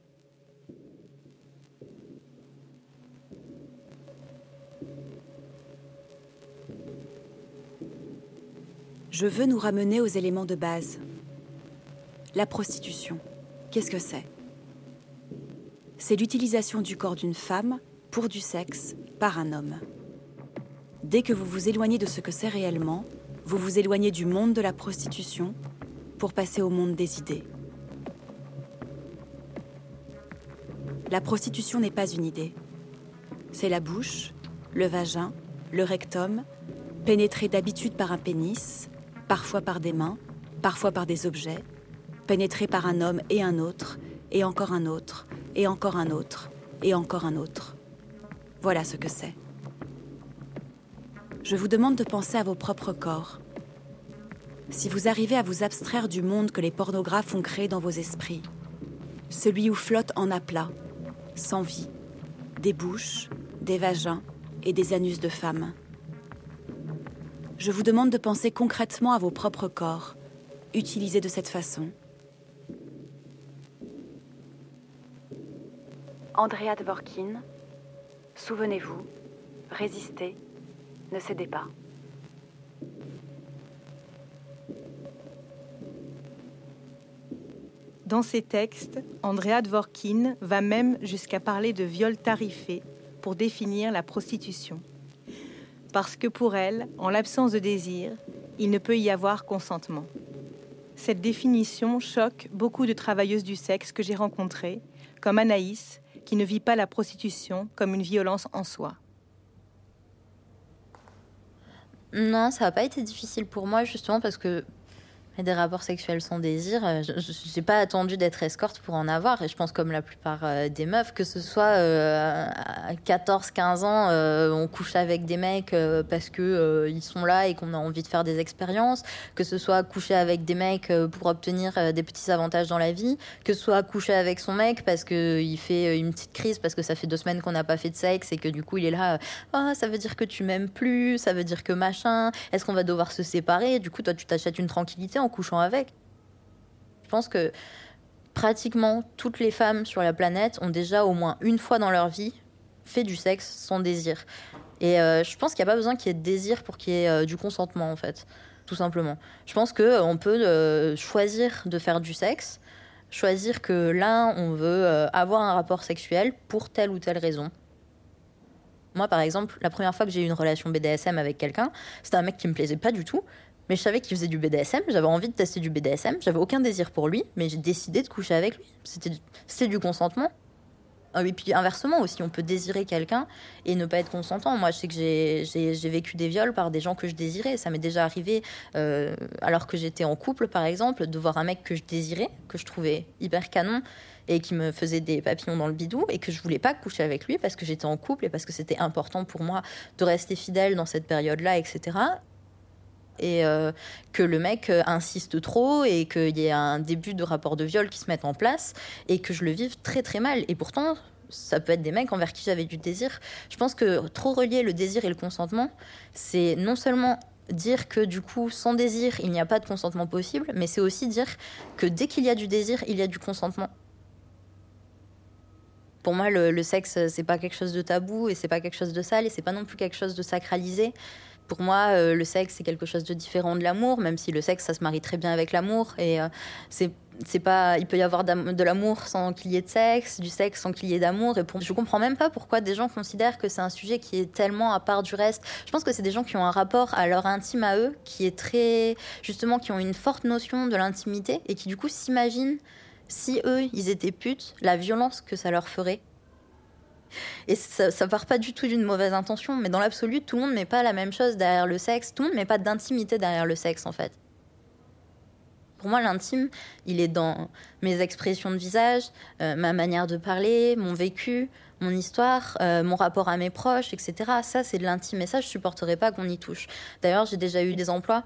Je veux nous ramener aux éléments de base, la prostitution, qu'est-ce que c'est? C'est l'utilisation du corps d'une femme pour du sexe par un homme. Dès que vous vous éloignez de ce que c'est réellement, vous vous éloignez du monde de la prostitution pour passer au monde des idées. La prostitution n'est pas une idée. C'est la bouche, le vagin, le rectum, pénétré d'habitude par un pénis, parfois par des mains, parfois par des objets, pénétré par un homme et un autre, et encore un autre, et encore un autre, et encore un autre. Voilà ce que c'est. Je vous demande de penser à vos propres corps. Si vous arrivez à vous abstraire du monde que les pornographes ont créé dans vos esprits, celui où flottent en aplat, sans vie, des bouches, des vagins et des anus de femmes. Je vous demande de penser concrètement à vos propres corps, utilisés de cette façon. Andrea Dvorkin, souvenez-vous, résistez, ne cédez pas. Dans ses textes, Andrea Dvorkin va même jusqu'à parler de viol tarifé pour définir la prostitution. Parce que pour elle, en l'absence de désir, il ne peut y avoir consentement. Cette définition choque beaucoup de travailleuses du sexe que j'ai rencontrées, comme Anaïs, qui ne vit pas la prostitution comme une violence en soi. Non, ça n'a pas été difficile pour moi justement parce que des rapports sexuels sans désir, euh, je n'ai pas attendu d'être escorte pour en avoir. Et je pense comme la plupart euh, des meufs, que ce soit euh, à 14, 15 ans, on couche avec des mecs parce que ils sont là et qu'on a envie de faire des expériences, que ce soit coucher avec des mecs pour obtenir des petits avantages dans la vie, que ce soit coucher avec son mec parce qu'il fait une petite crise parce que ça fait deux semaines qu'on n'a pas fait de sexe et que du coup il est là, ah, ça veut dire que tu m'aimes plus, ça veut dire que machin, est-ce qu'on va devoir se séparer? Du coup, toi, tu t'achètes une tranquillité couchant avec. Je pense que pratiquement toutes les femmes sur la planète ont déjà au moins une fois dans leur vie fait du sexe sans désir. Et euh, je pense qu'il n'y a pas besoin qu'il y ait de désir pour qu'il y ait euh, du consentement, en fait, tout simplement. Je pense qu'on euh, peut choisir de faire du sexe, choisir que là, on veut avoir un rapport sexuel pour telle ou telle raison. Moi, par exemple, la première fois que j'ai eu une relation BDSM avec quelqu'un, c'était un mec qui me plaisait pas du tout, mais je savais qu'il faisait du BDSM, j'avais envie de tester du BDSM, j'avais aucun désir pour lui, mais j'ai décidé de coucher avec lui. C'était du consentement. Ah et puis inversement aussi, on peut désirer quelqu'un et ne pas être consentant. Moi, je sais que j'ai vécu des viols par des gens que je désirais. Ça m'est déjà arrivé, euh, alors que j'étais en couple, par exemple, de voir un mec que je désirais, que je trouvais hyper canon et qui me faisait des papillons dans le bidou et que je voulais pas coucher avec lui parce que j'étais en couple et parce que c'était important pour moi de rester fidèle dans cette période-là, etc et euh, que le mec euh, insiste trop et qu'il y ait un début de rapport de viol qui se mette en place et que je le vive très très mal. Et pourtant, ça peut être des mecs envers qui j'avais du désir. Je pense que trop relier le désir et le consentement, c'est non seulement dire que du coup, sans désir, il n'y a pas de consentement possible, mais c'est aussi dire que dès qu'il y a du désir, il y a du consentement. Pour moi, le, le sexe, c'est pas quelque chose de tabou et c'est pas quelque chose de sale et c'est pas non plus quelque chose de sacralisé. Pour moi, euh, le sexe, c'est quelque chose de différent de l'amour, même si le sexe, ça se marie très bien avec l'amour. Et euh, c'est c'est pas il peut y avoir de l'amour sans qu'il y ait de sexe du sexe sans qu'il y ait d'amour. Et pour, je comprends même pas pourquoi des gens considèrent que c'est un sujet qui est tellement à part du reste. Je pense que c'est des gens qui ont un rapport à leur intime à eux qui est très justement qui ont une forte notion de l'intimité et qui du coup s'imaginent si eux ils étaient putes la violence que ça leur ferait et ça, part pas du tout d'une mauvaise intention, mais dans l'absolu, tout le monde met pas la même chose derrière le sexe, tout le monde met pas d'intimité derrière le sexe en fait. Pour moi, l'intime, il est dans mes expressions de visage, euh, ma manière de parler, mon vécu, mon histoire, euh, mon rapport à mes proches, etc. Ça, c'est de l'intime. Et ça, je supporterais pas qu'on y touche. D'ailleurs, j'ai déjà eu des emplois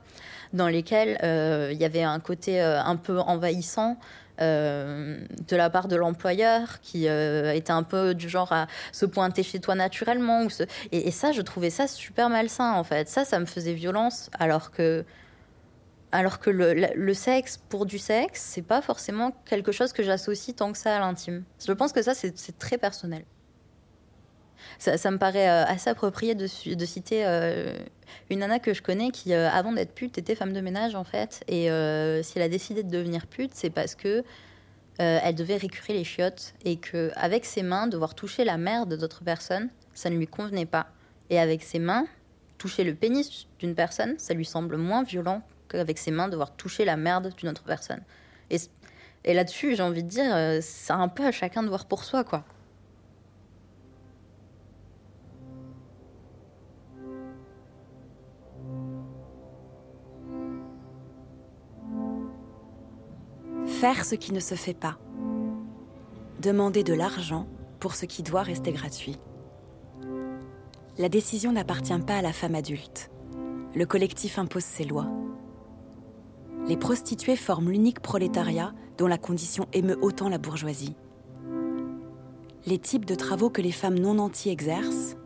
dans lesquels euh, il y avait un côté un peu envahissant, de la part de l'employeur qui euh, était un peu du genre à se pointer chez toi naturellement. Et, ça, je trouvais ça super malsain en fait. Ça, ça me faisait violence alors que alors que le, sexe pour du sexe, c'est pas forcément quelque chose que j'associe tant que ça à l'intime. Je pense que ça, c'est très personnel. Ça, me paraît euh, assez approprié de, citer une nana que je connais qui, euh, avant d'être pute, était femme de ménage en fait. Et euh, si elle a décidé de devenir pute, c'est parce que euh, elle devait récurer les chiottes et que avec ses mains, devoir toucher la merde d'autres personnes, ça ne lui convenait pas. Et avec ses mains, toucher le pénis d'une personne, ça lui semble moins violent qu'avec ses mains devoir toucher la merde d'une autre personne. Et là-dessus, j'ai envie de dire, c'est un peu à chacun de voir pour soi, quoi. Faire ce qui ne se fait pas. Demander de l'argent pour ce qui doit rester gratuit. La décision n'appartient pas à la femme adulte. Le collectif impose ses lois. Les prostituées forment l'unique prolétariat dont la condition émeut autant la bourgeoisie. Les types de travaux que les femmes non nantis exercent,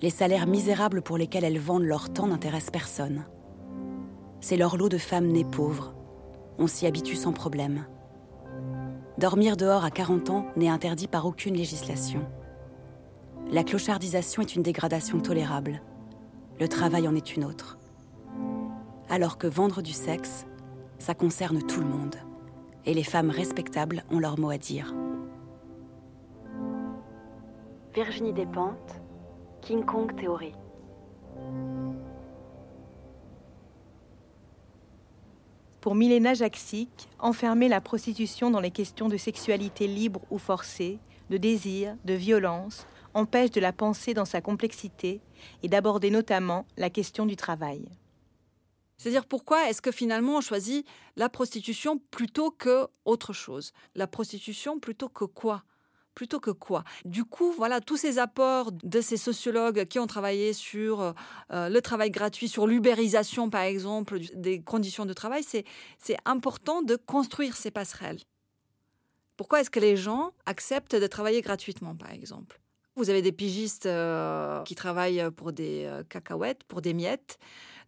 les salaires misérables pour lesquels elles vendent leur temps n'intéressent personne. C'est leur lot de femmes nées pauvres, on s'y habitue sans problème. Dormir dehors à 40 ans n'est interdit par aucune législation. La clochardisation est une dégradation tolérable. Le travail en est une autre. Alors que vendre du sexe, ça concerne tout le monde. Et les femmes respectables ont leur mot à dire. Virginie Despentes, King Kong Théorie. Pour Milena Jaksic, enfermer la prostitution dans les questions de sexualité libre ou forcée, de désir, de violence, empêche de la penser dans sa complexité et d'aborder notamment la question du travail. C'est-à-dire pourquoi est-ce que finalement on choisit la prostitution plutôt que autre chose? La prostitution plutôt que quoi? Plutôt que quoi Du coup, voilà, tous ces apports de ces sociologues qui ont travaillé sur euh, le travail gratuit, sur l'ubérisation, par exemple, des conditions de travail, c'est important de construire ces passerelles. Pourquoi est-ce que les gens acceptent de travailler gratuitement, par exemple? Vous avez des pigistes euh, qui travaillent pour des euh, cacahuètes, pour des miettes.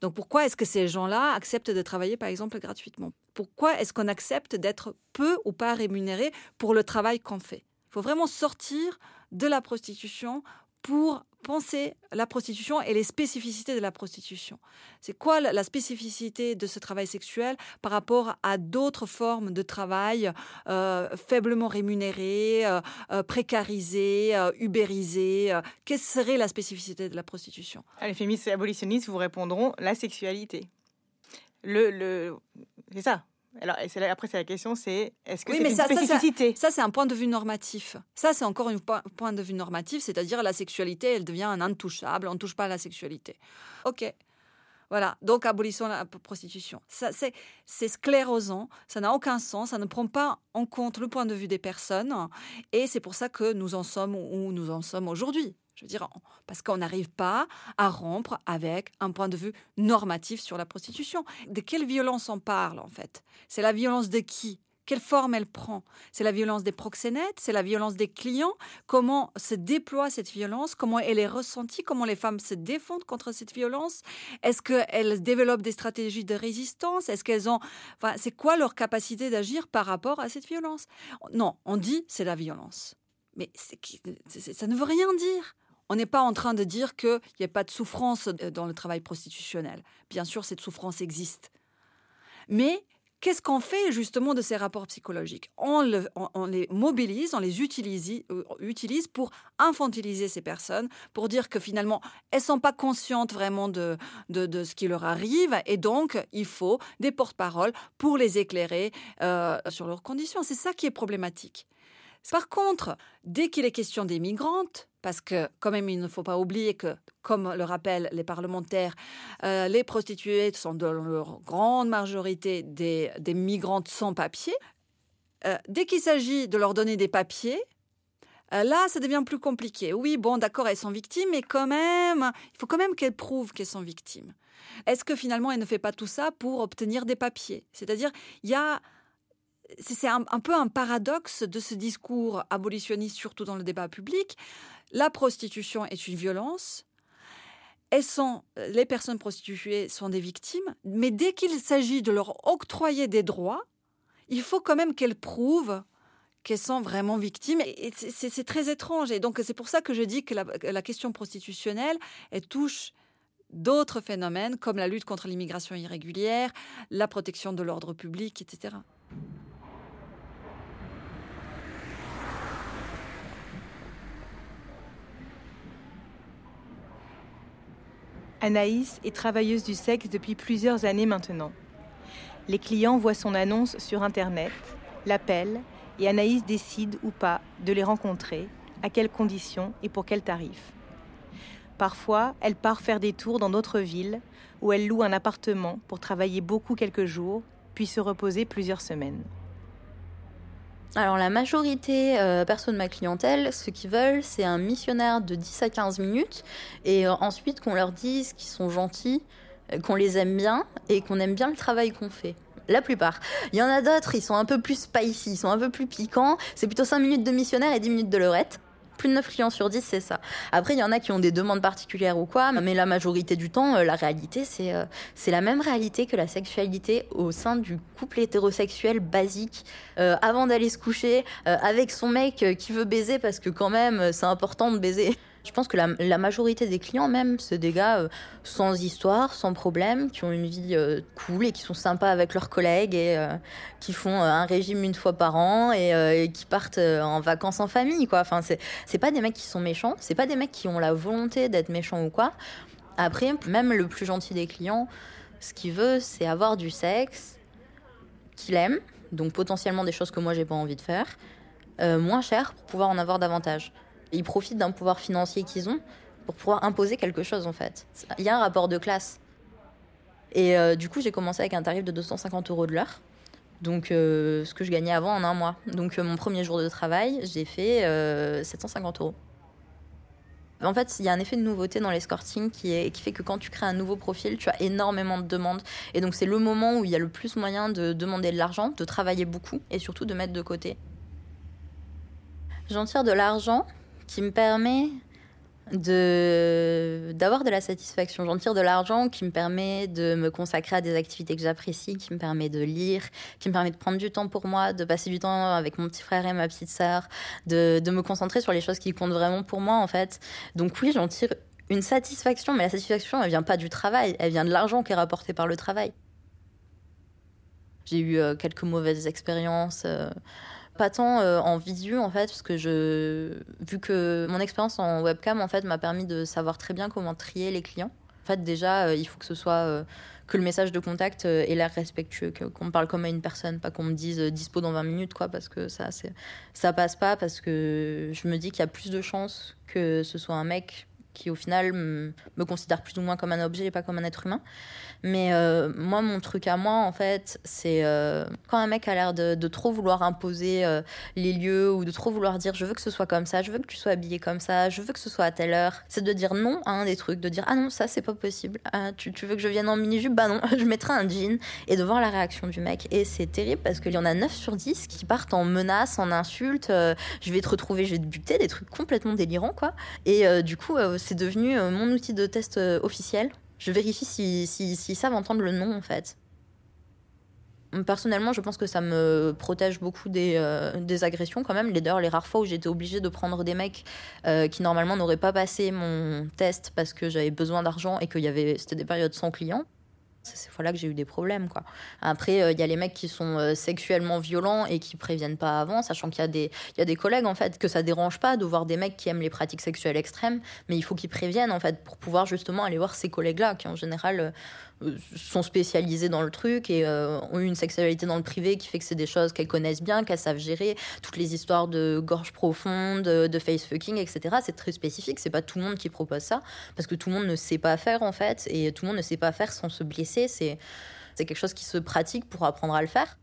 Donc pourquoi est-ce que ces gens-là acceptent de travailler, par exemple, gratuitement? Pourquoi est-ce qu'on accepte d'être peu ou pas rémunéré pour le travail qu'on fait? Il faut vraiment sortir de la prostitution pour penser la prostitution et les spécificités de la prostitution. C'est quoi la spécificité de ce travail sexuel par rapport à d'autres formes de travail euh, faiblement rémunérées, euh, euh, précarisées, ubérisées Quelle serait la spécificité de la prostitution? Les féministes et abolitionnistes vous répondront la sexualité. Le, le... C'est ça, Alors, après, c'est la question, c'est est-ce que c'est une ça, spécificité? Ça, c'est un point de vue normatif. Ça, c'est encore un point de vue normatif, c'est-à-dire la sexualité, elle devient un intouchable. On ne touche pas à la sexualité. Ok. Voilà, donc abolissons la prostitution. C'est sclérosant, ça n'a aucun sens, ça ne prend pas en compte le point de vue des personnes, et c'est pour ça que nous en sommes où nous en sommes aujourd'hui. Je veux dire, parce qu'on n'arrive pas à rompre avec un point de vue normatif sur la prostitution. De quelle violence on parle en fait? C'est la violence de qui? Quelle forme elle prend? C'est la violence des proxénètes? C'est la violence des clients? Comment se déploie cette violence? Comment elle est ressentie? Comment les femmes se défendent contre cette violence? Est-ce qu'elles développent des stratégies de résistance? Est-ce qu'elles ont... Enfin, c'est quoi leur capacité d'agir par rapport à cette violence? Non, on dit c'est la violence. Mais ça ne veut rien dire. On n'est pas en train de dire qu'il n'y a pas de souffrance euh, dans le travail prostitutionnel. Bien sûr, cette souffrance existe. Mais Qu'est-ce qu'on fait justement de ces rapports psychologiques? On, les mobilise, on les utilise, euh, utilise, pour infantiliser ces personnes, pour dire que finalement, elles sont pas conscientes vraiment de, de, ce qui leur arrive, et donc il faut des porte-paroles pour les éclairer euh, sur leurs conditions. C'est ça qui est problématique. Par contre, dès qu'il est question des migrantes, parce que quand même il ne faut pas oublier que, comme le rappellent les parlementaires, euh, les prostituées sont dans leur grande majorité des, migrantes sans papier. Euh, dès qu'il s'agit de leur donner des papiers, euh, là, ça devient plus compliqué. Oui, bon, d'accord, elles sont victimes, mais quand même, il faut quand même qu'elles prouvent qu'elles sont victimes. Est-ce que finalement, elle ne fait pas tout ça pour obtenir des papiers? C'est-à-dire, il y a c'est un, peu un paradoxe de ce discours abolitionniste, surtout dans le débat public. La prostitution est une violence. Elles sont, les personnes prostituées sont des victimes, mais dès qu'il s'agit de leur octroyer des droits, il faut quand même qu'elles prouvent qu'elles sont vraiment victimes. Et c'est très étrange. Et donc c'est pour ça que je dis que la, question prostitutionnelle, elle touche d'autres phénomènes comme la lutte contre l'immigration irrégulière, la protection de l'ordre public, etc. Anaïs est travailleuse du sexe depuis plusieurs années maintenant. Les clients voient son annonce sur Internet, l'appellent et Anaïs décide ou pas de les rencontrer, à quelles conditions et pour quels tarifs. Parfois, elle part faire des tours dans d'autres villes où elle loue un appartement pour travailler beaucoup quelques jours, puis se reposer plusieurs semaines. Alors la majorité euh, personnes de ma clientèle, ce qu'ils veulent, c'est un missionnaire de 10 à 15 minutes et euh, ensuite qu'on leur dise qu'ils sont gentils, euh, qu'on les aime bien et qu'on aime bien le travail qu'on fait. La plupart. Il y en a d'autres, ils sont un peu plus spicy, ils sont un peu plus piquants. C'est plutôt 5 minutes de missionnaire et 10 minutes de leurette plus de 9 clients sur 10, c'est ça. Après, il y en a qui ont des demandes particulières ou quoi, mais la majorité du temps, euh, la réalité, c'est euh, c'est la même réalité que la sexualité au sein du couple hétérosexuel basique. Euh, avant d'aller se coucher avec son mec qui veut baiser, parce que quand même, c'est important de baiser. Je pense que la, majorité des clients, même, c'est des gars euh, sans histoire, sans problème, qui ont une vie euh, cool et qui sont sympas avec leurs collègues et euh, qui font un régime une fois par an et, qui partent en vacances en famille, quoi. Enfin, c'est pas des mecs qui sont méchants, c'est pas des mecs qui ont la volonté d'être méchants ou quoi. Après, même le plus gentil des clients, ce qu'il veut, c'est avoir du sexe qu'il aime, donc potentiellement des choses que moi j'ai pas envie de faire, moins cher pour pouvoir en avoir davantage. Ils profitent d'un pouvoir financier qu'ils ont pour pouvoir imposer quelque chose en fait. Il y a un rapport de classe. Et euh, du coup, j'ai commencé avec un tarif de 250 euros de l'heure. Donc, euh, ce que je gagnais avant en un mois. Donc, euh, mon premier jour de travail, j'ai fait 750 euros. En fait, il y a un effet de nouveauté dans l'escorting qui, fait que quand tu crées un nouveau profil, tu as énormément de demandes. Et donc, c'est le moment où il y a le plus moyen de demander de l'argent, de travailler beaucoup et surtout de mettre de côté. J'en tire de l'argent qui me permet de d'avoir de la satisfaction. J'en tire de l'argent qui me permet de me consacrer à des activités que j'apprécie, qui me permet de lire, qui me permet de prendre du temps pour moi, de passer du temps avec mon petit frère et ma petite sœur, de, de me concentrer sur les choses qui comptent vraiment pour moi en fait. Donc oui, j'en tire une satisfaction, mais la satisfaction, elle vient pas du travail, elle vient de l'argent qui est rapporté par le travail. J'ai eu euh, quelques mauvaises expériences. Euh, pas tant euh, en visu en fait parce que je vu que mon expérience en webcam en fait m'a permis de savoir très bien comment trier les clients. En fait déjà euh, il faut que ce soit euh, que le message de contact ait l'air respectueux, qu'on me parle comme à une personne, pas qu'on me dise dispo dans 20 minutes, quoi, parce que ça, ça passe pas, parce que je me dis qu'il y a plus de chances que ce soit un mec qui au final me considère plus ou moins comme un objet et pas comme un être humain. Mais euh, moi, mon truc à moi, en fait, c'est euh, quand un mec a l'air de, trop vouloir imposer euh, les lieux ou de trop vouloir dire je veux que ce soit comme ça, je veux que tu sois habillé comme ça, je veux que ce soit à telle heure, c'est de dire non à un des trucs, de dire ah non, ça c'est pas possible. Ah, tu, veux que je vienne en mini-jupe? Bah non, je mettrai un jean et de voir la réaction du mec. Et c'est terrible parce qu'il y en a 9 sur 10 qui partent en menaces, en insultes, je vais te retrouver, je vais te buter, des trucs complètement délirants quoi. Et du coup, c'est devenu mon outil de test officiel je vérifie s'ils si, si, savent entendre le nom en fait. Personnellement, je pense que ça me protège beaucoup des, euh, agressions quand même. Les, les rares fois où j'étais obligée de prendre des mecs euh, qui normalement n'auraient pas passé mon test parce que j'avais besoin d'argent et que c'était des périodes sans clients, c'est ces fois-là que j'ai eu des problèmes. Quoi. Après, euh, il y a les mecs qui sont euh, sexuellement violents et qui préviennent pas avant, sachant qu'il y, a des, y a des collègues, en fait, que ça dérange pas de voir des mecs qui aiment les pratiques sexuelles extrêmes, mais il faut qu'ils préviennent, en fait, pour pouvoir justement aller voir ces collègues-là, qui en général euh, sont spécialisés dans le truc et euh, ont eu une sexualité dans le privé qui fait que c'est des choses qu'elles connaissent bien, qu'elles savent gérer. Toutes les histoires de gorge profonde, de face fucking, etc. C'est très spécifique. C'est pas tout le monde qui propose ça parce que tout le monde ne sait pas faire en fait et tout le monde ne sait pas faire sans se blesser. C'est c'est quelque chose qui se pratique pour apprendre à le faire.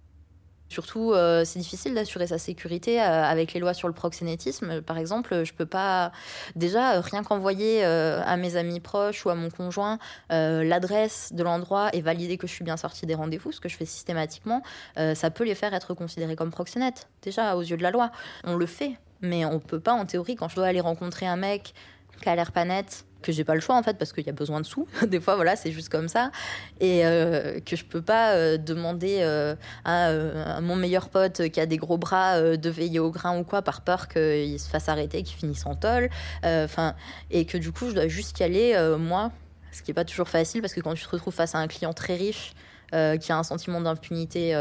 Surtout, euh, c'est difficile d'assurer sa sécurité euh, avec les lois sur le proxénétisme. Par exemple, je peux pas déjà rien qu'envoyer euh, à mes amis proches ou à mon conjoint l'adresse de l'endroit et valider que je suis bien sortie des rendez-vous, ce que je fais systématiquement. ça peut les faire être considérés comme proxénètes. Déjà aux yeux de la loi, on le fait, mais on peut pas en théorie quand je dois aller rencontrer un mec qui a l'air pas net que j'ai pas le choix en fait parce qu'il y a besoin de sous. Des fois, voilà, c'est juste comme ça et euh, que je peux pas euh, demander euh, à, mon meilleur pote qui a des gros bras de veiller au grain ou quoi par peur qu'il se fasse arrêter, qu'il finisse en tôle. Enfin, et que du coup, je dois juste y aller moi, ce qui est pas toujours facile parce que quand tu te retrouves face à un client très riche qui a un sentiment d'impunité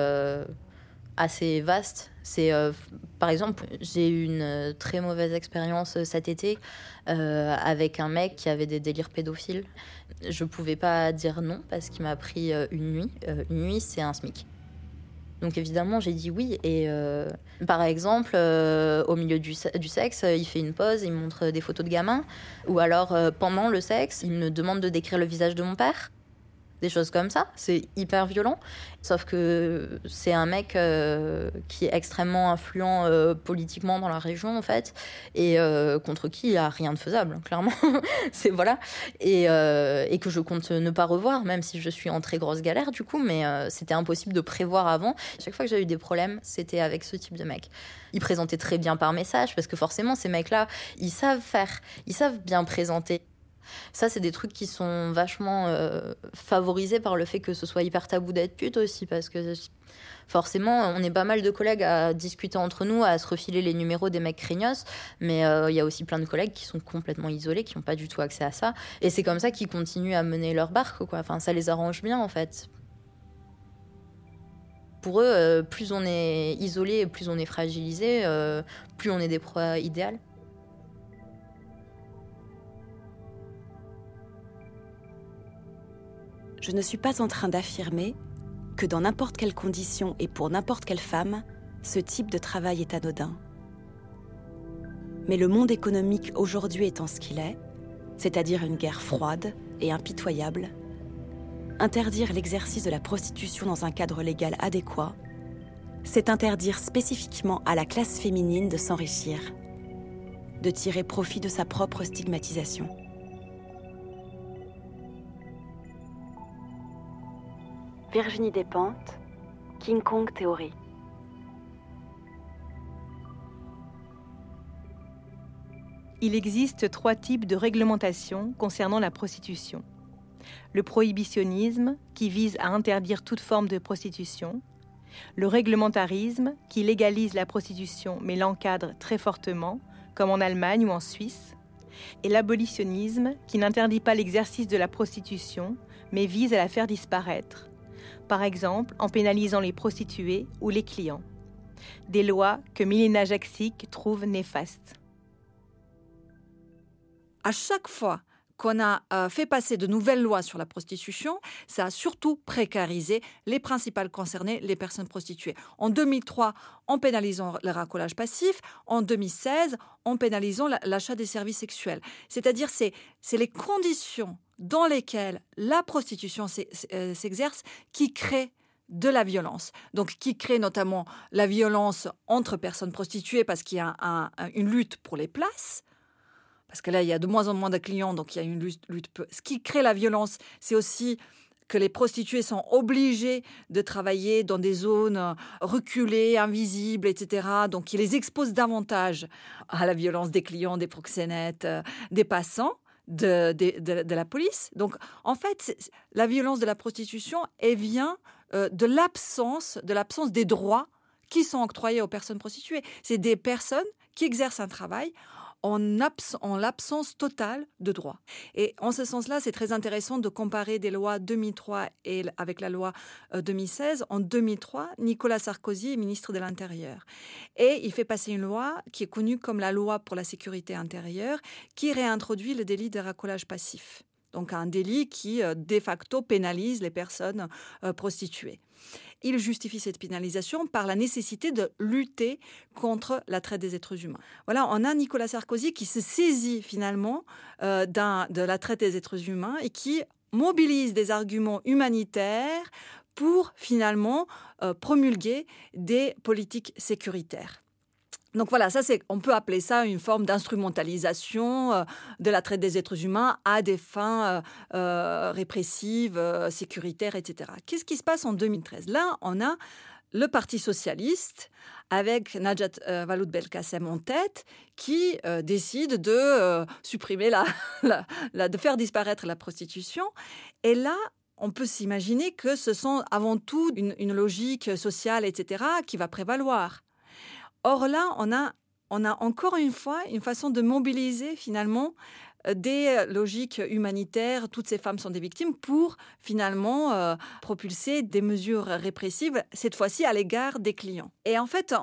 assez vaste. C'est euh, par exemple, j'ai eu une euh, très mauvaise expérience euh, cet été avec un mec qui avait des délires pédophiles. Je pouvais pas dire non parce qu'il m'a pris une nuit. une nuit, c'est un SMIC. Donc évidemment, j'ai dit oui. Et par exemple, au milieu du, du, sexe, il fait une pause, il montre des photos de gamins. Ou alors, pendant le sexe, il me demande de décrire le visage de mon père des choses comme ça. C'est hyper violent. Sauf que c'est un mec euh, qui est extrêmement influent euh, politiquement dans la région, en fait, et euh, contre qui il n'y a rien de faisable, clairement. c'est voilà. Et, que je compte ne pas revoir, même si je suis en très grosse galère, du coup, mais c'était impossible de prévoir avant. Chaque fois que j'ai eu des problèmes, c'était avec ce type de mec. Ils présentaient très bien par message, parce que forcément, ces mecs-là, ils savent faire, ils savent bien présenter. Ça, c'est des trucs qui sont vachement euh, favorisés par le fait que ce soit hyper tabou d'être pute aussi, parce que forcément, on est pas mal de collègues à discuter entre nous, à se refiler les numéros des mecs craignos, mais euh, il y a aussi plein de collègues qui sont complètement isolés, qui n'ont pas du tout accès à ça. Et c'est comme ça qu'ils continuent à mener leur barque. Enfin, ça les arrange bien, en fait. Pour eux, euh, plus on est isolé, plus on est fragilisé, plus on est des proies idéales. Je ne suis pas en train d'affirmer que dans n'importe quelle condition et pour n'importe quelle femme, ce type de travail est anodin. Mais le monde économique aujourd'hui étant ce qu'il est, c'est-à-dire une guerre froide et impitoyable, interdire l'exercice de la prostitution dans un cadre légal adéquat, c'est interdire spécifiquement à la classe féminine de s'enrichir, de tirer profit de sa propre stigmatisation. Virginie Despentes, King Kong Théorie. Il existe trois types de réglementation concernant la prostitution. Le prohibitionnisme, qui vise à interdire toute forme de prostitution. Le réglementarisme, qui légalise la prostitution mais l'encadre très fortement, comme en Allemagne ou en Suisse. Et l'abolitionnisme, qui n'interdit pas l'exercice de la prostitution, mais vise à la faire disparaître, par exemple en pénalisant les prostituées ou les clients. Des lois que Milena Jaksic trouve néfastes. À chaque fois qu'on a euh, fait passer de nouvelles lois sur la prostitution, ça a surtout précarisé les principales concernées, les personnes prostituées. En 2003, en pénalisant le racolage passif, en 2016, en pénalisant l'achat des services sexuels. C'est-à-dire, c'est les conditions dans lesquelles la prostitution euh, s'exerce qui créent de la violence. Donc, qui crée notamment la violence entre personnes prostituées parce qu'il y a une lutte pour les places, parce que là, il y a de moins en moins de clients, donc il y a une lutte. Ce qui crée la violence, c'est aussi que les prostituées sont obligées de travailler dans des zones euh, reculées, invisibles, etc. Donc, qui les expose davantage à la violence des clients, des proxénètes, euh, des passants. De, de, la police. Donc, en fait, la violence de la prostitution, elle vient euh, de l'absence, de l'absence des droits qui sont octroyés aux personnes prostituées. C'est des personnes qui exercent un travail en, en l'absence totale de droits. Et en ce sens-là, c'est très intéressant de comparer des lois 2003 et avec la loi 2016. Euh, en 2003, Nicolas Sarkozy est ministre de l'Intérieur. Et il fait passer une loi qui est connue comme la loi pour la sécurité intérieure, qui réintroduit le délit de racolage passif. Donc un délit qui, euh, de facto, pénalise les personnes euh, prostituées il justifie cette pénalisation par la nécessité de lutter contre la traite des êtres humains. Voilà, on a Nicolas Sarkozy qui se saisit finalement euh, de la traite des êtres humains et qui mobilise des arguments humanitaires pour finalement promulguer des politiques sécuritaires. Donc voilà, ça c'est, on peut appeler ça une forme d'instrumentalisation euh, de la traite des êtres humains à des fins euh, euh, répressives, sécuritaires, etc. Qu'est-ce qui se passe en 2013 Là, on a le Parti socialiste avec Najat Vallaud Belkacem en tête, qui décide de supprimer la, de faire disparaître la prostitution. Et là, on peut s'imaginer que ce sont avant tout une logique sociale, etc., qui va prévaloir. Or là, on a, on a encore une fois une façon de mobiliser finalement des logiques humanitaires, toutes ces femmes sont des victimes, pour finalement euh, propulser des mesures répressives, cette fois-ci à l'égard des clients. Et en fait,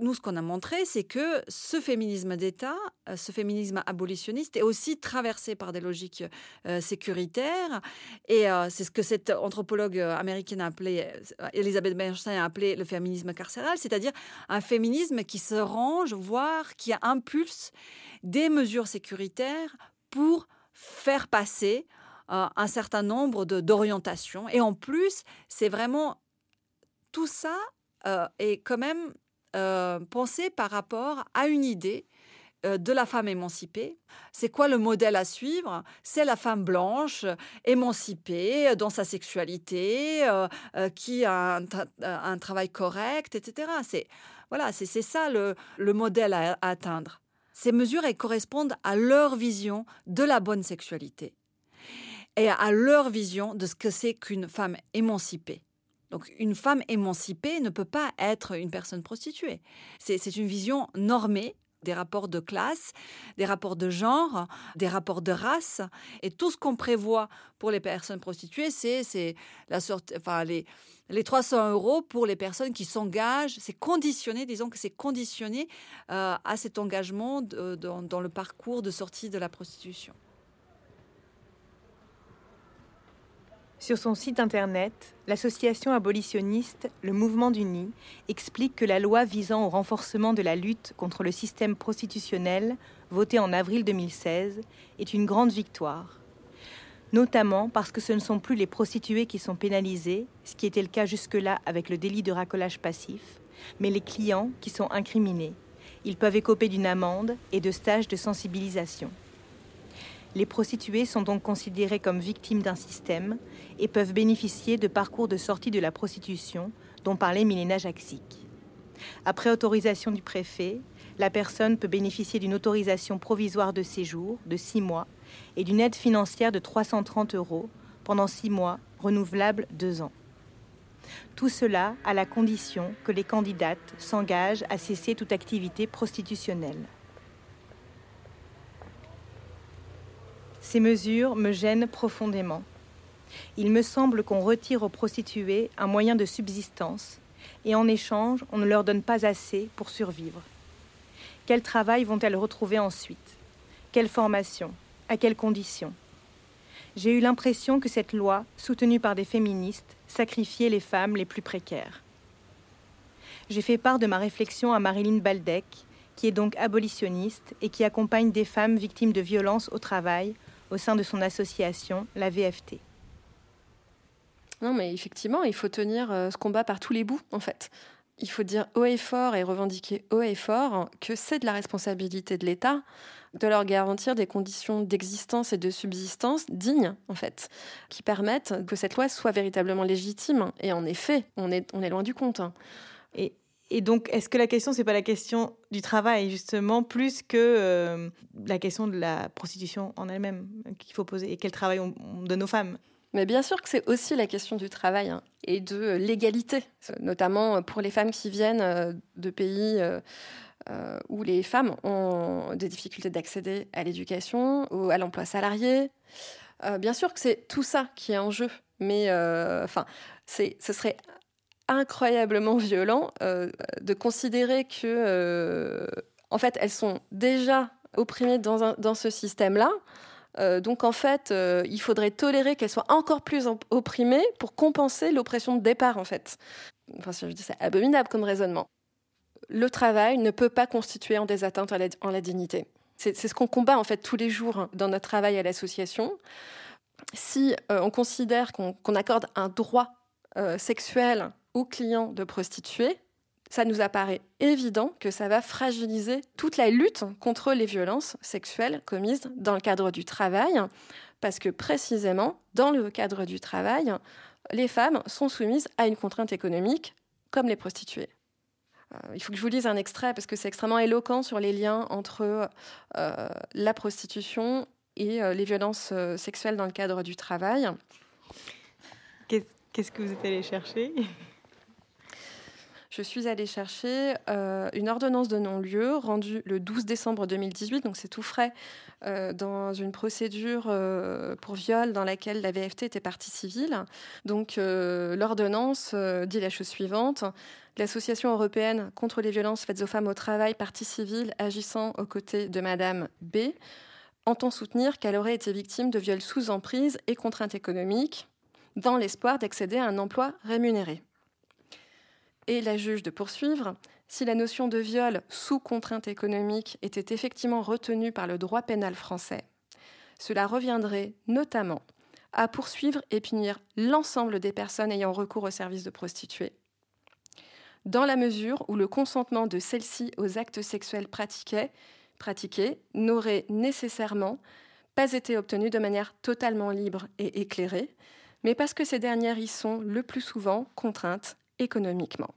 nous, ce qu'on a montré, c'est que ce féminisme d'État, euh, ce féminisme abolitionniste, est aussi traversé par des logiques sécuritaires. Et c'est ce que cette anthropologue américaine a appelé, Elisabeth Bernstein a appelé le féminisme carcéral, c'est-à-dire un féminisme qui se range, voire qui impulse des mesures sécuritaires pour faire passer euh, un certain nombre d'orientations. Et en plus, c'est vraiment tout ça euh, est quand même euh, pensé par rapport à une idée de la femme émancipée. C'est quoi le modèle à suivre? C'est la femme blanche, émancipée dans sa sexualité, qui a un, travail correct, etc. C'est voilà, c'est ça le, modèle à atteindre. Ces mesures correspondent à leur vision de la bonne sexualité et à leur vision de ce que c'est qu'une femme émancipée. Donc une femme émancipée ne peut pas être une personne prostituée. C'est une vision normée des rapports de classe, des rapports de genre, des rapports de race. Et tout ce qu'on prévoit pour les personnes prostituées, c'est la sorte, enfin, les, les 300 euros pour les personnes qui s'engagent, c'est conditionné, disons que c'est conditionné euh, à cet engagement dans, le parcours de sortie de la prostitution. Sur son site internet, l'association abolitionniste Le Mouvement du Nid explique que la loi visant au renforcement de la lutte contre le système prostitutionnel, votée en avril 2016, est une grande victoire notamment parce que ce ne sont plus les prostituées qui sont pénalisées, ce qui était le cas jusque-là avec le délit de racolage passif, mais les clients qui sont incriminés. Ils peuvent écoper d'une amende et de stages de sensibilisation. Les prostituées sont donc considérées comme victimes d'un système et peuvent bénéficier de parcours de sortie de la prostitution dont parlait Milena Jaksic. Après autorisation du préfet, la personne peut bénéficier d'une autorisation provisoire de séjour de six mois et d'une aide financière de 330 euros pendant six mois, renouvelable deux ans. Tout cela à la condition que les candidates s'engagent à cesser toute activité prostitutionnelle. Ces mesures me gênent profondément. Il me semble qu'on retire aux prostituées un moyen de subsistance et en échange, on ne leur donne pas assez pour survivre. Quel travail vont-elles retrouver ensuite? Quelle formation? À quelles conditions? J'ai eu l'impression que cette loi, soutenue par des féministes, sacrifiait les femmes les plus précaires. J'ai fait part de ma réflexion à Marilyn Baldec, qui est donc abolitionniste et qui accompagne des femmes victimes de violences au travail au sein de son association, la VFT. Non, mais effectivement, il faut tenir euh, ce combat par tous les bouts, en fait. Il faut dire haut et fort et revendiquer haut et fort que c'est de la responsabilité de l'État de leur garantir des conditions d'existence et de subsistance dignes, en fait, qui permettent que cette loi soit véritablement légitime. Et en effet, on est, on est loin du compte. Hein. Et, donc, est-ce que la question, c'est pas la question du travail, justement, plus que euh, la question de la prostitution en elle-même qu'il faut poser? Et quel travail on donne aux femmes? Mais bien sûr que c'est aussi la question du travail hein, et de euh, l'égalité, notamment pour les femmes qui viennent euh, de pays euh, où les femmes ont des difficultés d'accéder à l'éducation ou à l'emploi salarié. bien sûr que c'est tout ça qui est en jeu, mais enfin, ce serait incroyablement violent de considérer que, en fait, elles sont déjà opprimées dans ce système-là. Euh, donc en fait, euh, il faudrait tolérer qu'elle soit encore plus opprimée pour compenser l'oppression de départ en fait. Enfin, je dis c'est abominable comme raisonnement. Le travail ne peut pas constituer en des atteintes à la, en la dignité. C'est ce qu'on combat en fait tous les jours dans notre travail à l'association. Si euh, on considère qu'on accorde un droit sexuel aux clients de prostituées, ça nous apparaît évident que ça va fragiliser toute la lutte contre les violences sexuelles commises dans le cadre du travail, parce que précisément, dans le cadre du travail, les femmes sont soumises à une contrainte économique, comme les prostituées. Euh, il faut que je vous lise un extrait, parce que c'est extrêmement éloquent sur les liens entre euh, la prostitution et euh, les violences sexuelles dans le cadre du travail. Qu'est-ce que vous êtes allé chercher? Je suis allée chercher euh, une ordonnance de non-lieu rendue le 12 décembre 2018, donc c'est tout frais, euh, dans une procédure euh, pour viol dans laquelle la VFT était partie civile. Donc l'ordonnance dit la chose suivante. L'Association européenne contre les violences faites aux femmes au travail, partie civile agissant aux côtés de Madame B, entend soutenir qu'elle aurait été victime de viols sous emprise et contraintes économiques dans l'espoir d'accéder à un emploi rémunéré et la juge de poursuivre si la notion de viol sous contrainte économique était effectivement retenue par le droit pénal français. Cela reviendrait notamment à poursuivre et punir l'ensemble des personnes ayant recours au service de prostituées, dans la mesure où le consentement de celles-ci aux actes sexuels pratiqués, pratiqués n'aurait nécessairement pas été obtenu de manière totalement libre et éclairée, mais parce que ces dernières y sont le plus souvent contraintes économiquement.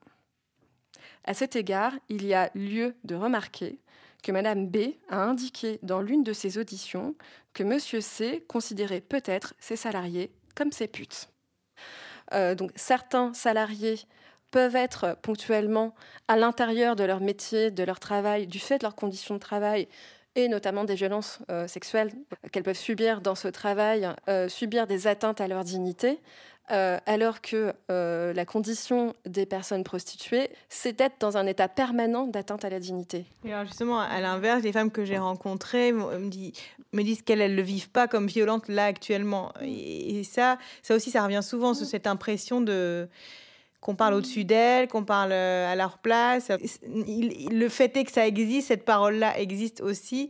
À cet égard, il y a lieu de remarquer que Madame B a indiqué dans l'une de ses auditions que Monsieur C considérait peut-être ses salariés comme ses putes. Euh, donc certains salariés peuvent être ponctuellement à l'intérieur de leur métier, de leur travail, du fait de leurs conditions de travail, et notamment des violences euh, sexuelles qu'elles peuvent subir dans ce travail, euh, subir des atteintes à leur dignité, euh, alors que euh, la condition des personnes prostituées, c'est d'être dans un état permanent d'atteinte à la dignité. Et alors justement, à l'inverse, les femmes que j'ai rencontrées me, disent qu'elles ne le vivent pas comme violente là actuellement. Et, ça, ça aussi, ça revient souvent sur cette impression de qu'on parle au-dessus d'elles, qu'on parle euh, à leur place. le fait est que ça existe, cette parole-là existe aussi.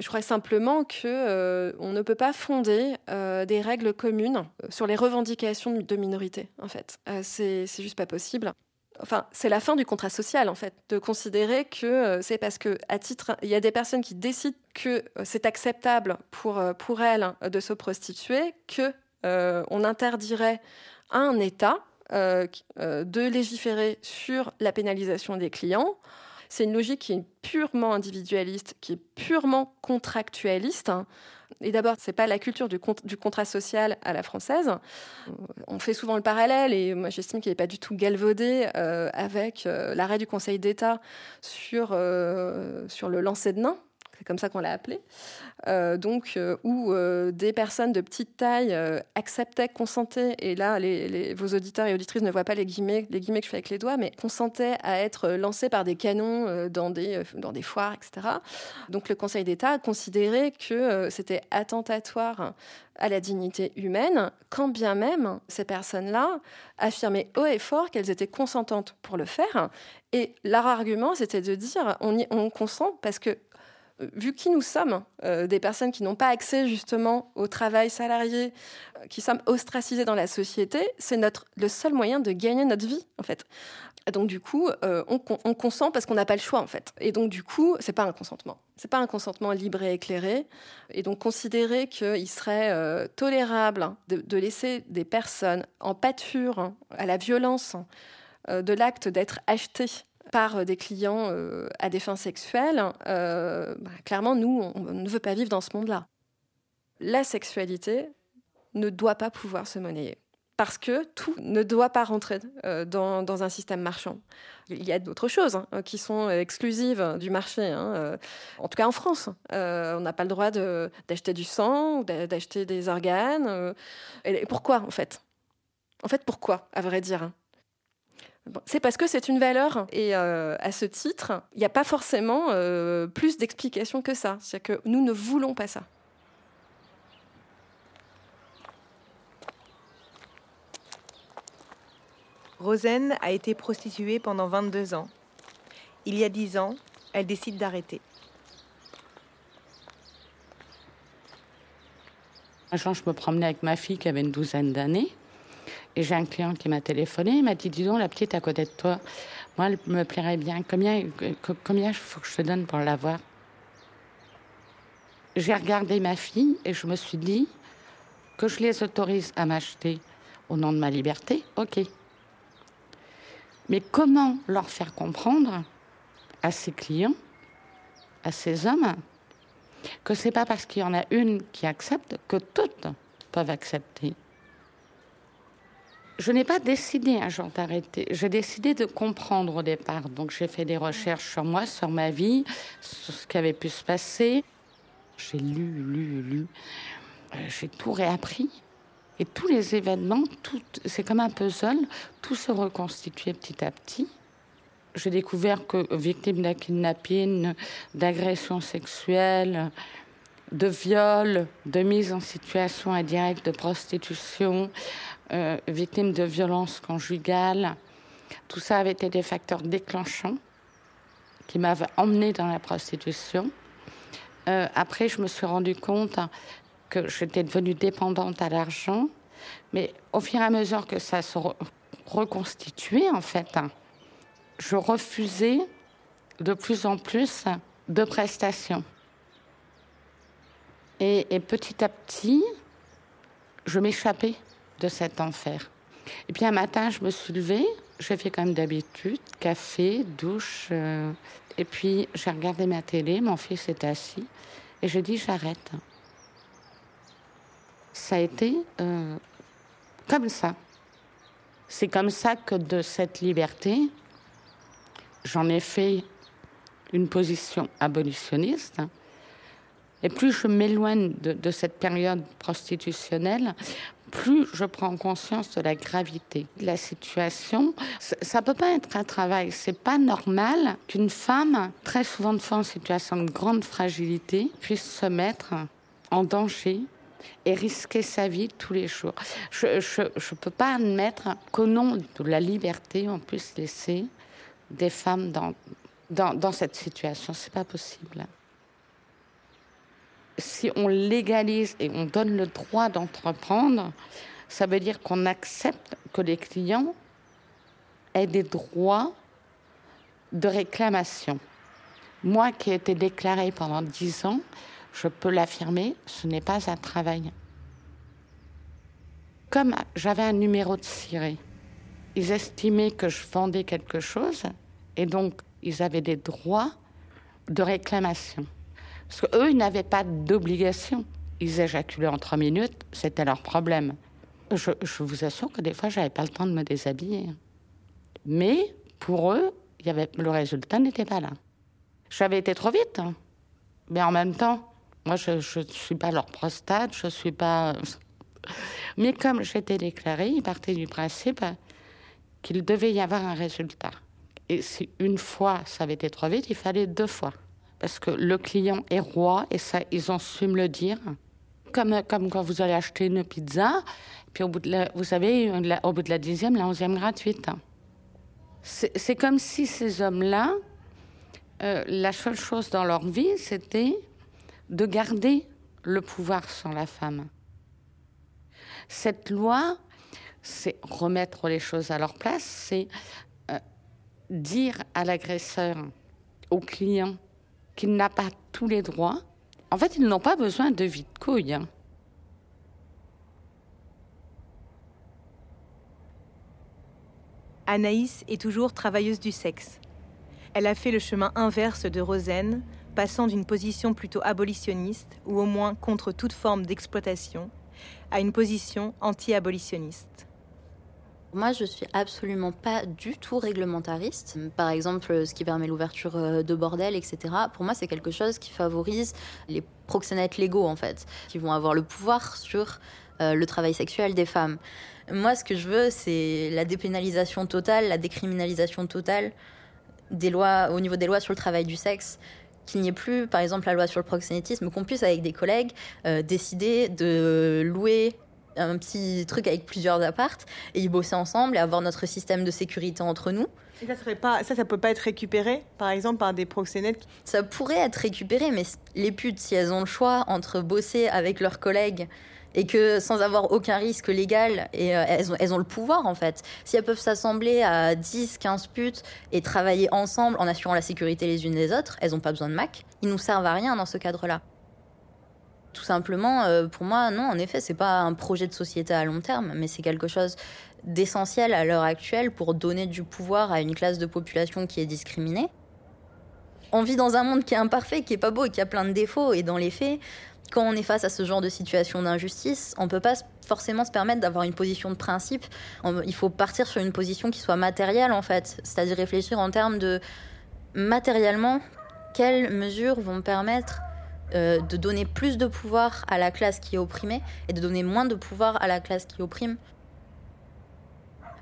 Je crois simplement que euh, on ne peut pas fonder euh, des règles communes euh, sur les revendications de minorités. En fait, c'est juste pas possible. Enfin, c'est la fin du contrat social, en fait, de considérer que c'est parce que, à titre, il y a des personnes qui décident que c'est acceptable pour, pour elles de se prostituer, que on interdirait à un État de légiférer sur la pénalisation des clients c'est une logique qui est purement individualiste, qui est purement contractualiste. Et d'abord, c'est pas la culture du, contrat social à la française. On fait souvent le parallèle, et moi j'estime qu'il n'est pas du tout galvaudé euh, avec euh, l'arrêt du Conseil d'État sur, euh, sur le lancer de nains, c'est comme ça qu'on l'a appelé, euh, donc où des personnes de petite taille acceptaient, consentaient, et là vos auditeurs et auditrices ne voient pas les guillemets, que je fais avec les doigts, mais consentaient à être lancés par des canons dans des, dans des foires, etc. Donc le Conseil d'État a considéré que c'était attentatoire à la dignité humaine, quand bien même ces personnes-là affirmaient haut et fort qu'elles étaient consentantes pour le faire. Et leur argument, c'était de dire on, on consent parce que euh, vu qui nous sommes, euh, des personnes qui n'ont pas accès justement au travail salarié, euh, qui sommes ostracisées dans la société, c'est notre le seul moyen de gagner notre vie en fait. Donc du coup, euh, on, consent parce qu'on n'a pas le choix en fait. Et donc du coup, c'est pas un consentement. C'est pas un consentement libre et éclairé. Et donc considérer qu'il serait tolérable de, laisser des personnes en pâture à la violence euh, de l'acte d'être acheté par des clients à des fins sexuelles, bah, clairement, nous, on ne veut pas vivre dans ce monde-là. La sexualité ne doit pas pouvoir se monnayer parce que tout ne doit pas rentrer euh, dans, un système marchand. Il y a d'autres choses hein, qui sont exclusives du marché, hein, euh, en tout cas en France. Euh, on n'a pas le droit d'acheter du sang ou d'acheter des organes. et pourquoi, en fait? En fait, pourquoi, à vrai dire hein? C'est parce que c'est une valeur et à ce titre, il n'y a pas forcément plus d'explications que ça. C'est que nous ne voulons pas ça. Rosen a été prostituée pendant 22 ans. Il y a 10 ans, elle décide d'arrêter. Un jour, je me promenais avec ma fille qui avait une douzaine d'années. Et j'ai un client qui m'a téléphoné. Il m'a dit Dis donc, la petite à côté de toi, moi, elle me plairait bien. Combien combien faut que je te donne pour l'avoir? J'ai regardé ma fille et je me suis dit que je les autorise à m'acheter au nom de ma liberté. Ok. Mais comment leur faire comprendre à ces clients, à ces hommes, que c'est pas parce qu'il y en a une qui accepte que toutes peuvent accepter? Je n'ai pas décidé un jour d'arrêter. J'ai décidé de comprendre au départ. Donc j'ai fait des recherches sur moi, sur ma vie, sur ce qui avait pu se passer. J'ai lu, lu, lu. Euh, j'ai tout réappris. Et tous les événements, c'est comme un puzzle, tout se reconstituait petit à petit. J'ai découvert que victime d'un kidnapping, d'agression sexuelle, de viol, de mise en situation indirecte de prostitution, euh, victime de violences conjugales, tout ça avait été des facteurs déclenchants qui m'avaient emmené dans la prostitution. Euh, après, je me suis rendu compte que j'étais devenue dépendante à l'argent. Mais au fur et à mesure que ça se reconstituait, en fait, je refusais de plus en plus de prestations. Et petit à petit, je m'échappais de cet enfer. Et puis un matin, je me suis levée, j'ai fait comme d'habitude, café, douche. Euh, et puis j'ai regardé ma télé, mon fils était assis, et j'ai dit j'arrête ça a été euh, comme ça. C'est comme ça que de cette liberté, j'en ai fait une position abolitionniste. Et plus je m'éloigne de, cette période prostitutionnelle, plus je prends conscience de la gravité de la situation. Ça ne peut pas être un travail. C'est pas normal qu'une femme, très souvent de fois en situation de grande fragilité, puisse se mettre en danger et risquer sa vie tous les jours. Je ne peux pas admettre qu'au nom de la liberté, on puisse laisser des femmes dans, dans, dans cette situation. C'est pas possible. Si on légalise et on donne le droit d'entreprendre, ça veut dire qu'on accepte que les clients aient des droits de réclamation. Moi qui ai été déclarée pendant dix ans, je peux l'affirmer, ce n'est pas un travail. Comme j'avais un numéro de ciré, ils estimaient que je vendais quelque chose et donc ils avaient des droits de réclamation. Parce qu'eux, ils n'avaient pas d'obligation. Ils éjaculaient en trois minutes, c'était leur problème. Je, vous assure que des fois, j'avais pas le temps de me déshabiller. Mais pour eux, le résultat n'était pas là. J'avais été trop vite. Hein Mais en même temps, moi, je ne suis pas leur prostate, je ne suis pas. Mais comme j'étais déclarée, ils partaient du principe qu'il devait y avoir un résultat. Et si une fois ça avait été trop vite, il fallait deux fois. Parce que le client est roi et ça, ils ont su me le dire. Comme, comme quand vous allez acheter une pizza, puis au bout de la, vous savez, au bout de la dixième, la onzième gratuite. C'est comme si ces hommes-là, euh, la seule chose dans leur vie, c'était de garder le pouvoir sur la femme. Cette loi, c'est remettre les choses à leur place, c'est euh, dire à l'agresseur, au client, qu'il n'a pas tous les droits. En fait, ils n'ont pas besoin de vie de couille. Hein. Anaïs est toujours travailleuse du sexe. Elle a fait le chemin inverse de Rosen, passant d'une position plutôt abolitionniste, ou au moins contre toute forme d'exploitation, à une position anti-abolitionniste. Moi, je suis absolument pas du tout réglementariste. Par exemple, ce qui permet l'ouverture euh, de bordels, etc. Pour moi, c'est quelque chose qui favorise les proxénètes légaux, en fait, qui vont avoir le pouvoir sur euh, le travail sexuel des femmes. Moi, ce que je veux, c'est la dépénalisation totale, la décriminalisation totale des lois, au niveau des lois sur le travail du sexe. Qu'il n'y ait plus, par exemple, la loi sur le proxénétisme, qu'on puisse, avec des collègues, euh, décider de louer un petit truc avec plusieurs appartes et y bosser ensemble et avoir notre système de sécurité entre nous. Et ça serait pas, ça, ça peut pas être récupéré, par exemple, par des proxénètes Ça pourrait être récupéré, mais les putes, si elles ont le choix entre bosser avec leurs collègues et que sans avoir aucun risque légal, et euh, elles, ont, elles, ont, le pouvoir en fait. Si elles peuvent s'assembler à 10, 15 putes et travailler ensemble en assurant la sécurité les unes des autres, elles n'ont pas besoin de Mac. Ils nous servent à rien dans ce cadre-là. Tout simplement, euh, pour moi, non, en effet, c'est pas un projet de société à long terme, mais c'est quelque chose d'essentiel à l'heure actuelle pour donner du pouvoir à une classe de population qui est discriminée. On vit dans un monde qui est imparfait, qui est pas beau et qui a plein de défauts, et dans les faits, quand on est face à ce genre de situation d'injustice, on ne peut pas forcément se permettre d'avoir une position de principe. il faut partir sur une position qui soit matérielle, en fait. C'est-à-dire réfléchir en termes de matériellement, quelles mesures vont permettre euh, de donner plus de pouvoir à la classe qui est opprimée et de donner moins de pouvoir à la classe qui opprime.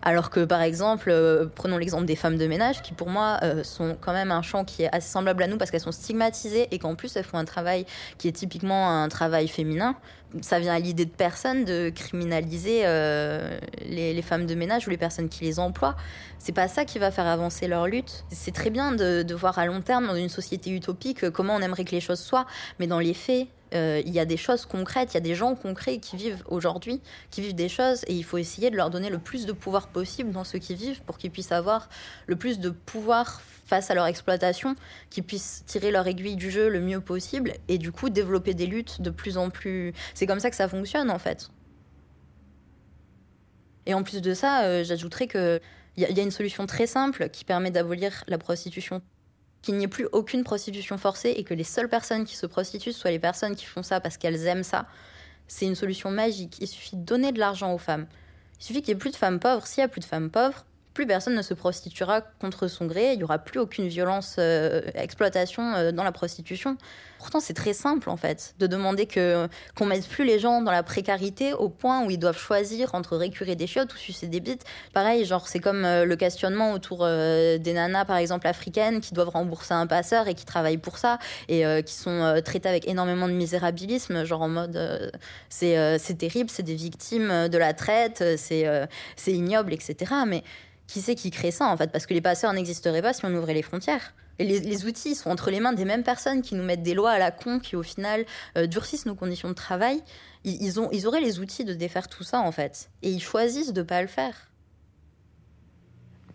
Alors que par exemple, euh, prenons l'exemple des femmes de ménage, qui pour moi euh, sont quand même un champ qui est assez semblable à nous parce qu'elles sont stigmatisées et qu'en plus elles font un travail qui est typiquement un travail féminin. Ça vient à l'idée de personne de criminaliser euh, les, femmes de ménage ou les personnes qui les emploient. C'est pas ça qui va faire avancer leur lutte. C'est très bien de, voir à long terme dans une société utopique comment on aimerait que les choses soient, mais dans les faits, euh, il y a des choses concrètes, il y a des gens concrets qui vivent aujourd'hui, qui vivent des choses, et il faut essayer de leur donner le plus de pouvoir possible dans ce qu'ils vivent pour qu'ils puissent avoir le plus de pouvoir face à leur exploitation, qu'ils puissent tirer leur aiguille du jeu le mieux possible, et du coup développer des luttes de plus en plus... C'est comme ça que ça fonctionne en fait. Et en plus de ça, euh, j'ajouterais qu'il y, y a une solution très simple qui permet d'abolir la prostitution qu'il n'y ait plus aucune prostitution forcée et que les seules personnes qui se prostituent soient les personnes qui font ça parce qu'elles aiment ça, c'est une solution magique. Il suffit de donner de l'argent aux femmes. Il suffit qu'il n'y ait plus de femmes pauvres. S'il n'y a plus de femmes pauvres, plus personne ne se prostituera contre son gré, il n'y aura plus aucune violence, euh, exploitation euh, dans la prostitution. Pourtant, c'est très simple en fait, de demander que qu'on mette plus les gens dans la précarité au point où ils doivent choisir entre récurer des chiottes ou sucer des bites. Pareil, genre c'est comme euh, le questionnement autour des nanas par exemple africaines qui doivent rembourser un passeur et qui travaillent pour ça et qui sont traitées avec énormément de misérabilisme, genre en mode c'est terrible, c'est des victimes de la traite, c'est c'est ignoble, etc. Mais qui c'est qui crée ça en fait? Parce que les passeurs n'existeraient pas si on ouvrait les frontières. Et les, outils sont entre les mains des mêmes personnes qui nous mettent des lois à la con qui au final euh, durcissent nos conditions de travail. Ils, ont, ils auraient les outils de défaire tout ça en fait. Et ils choisissent de pas le faire.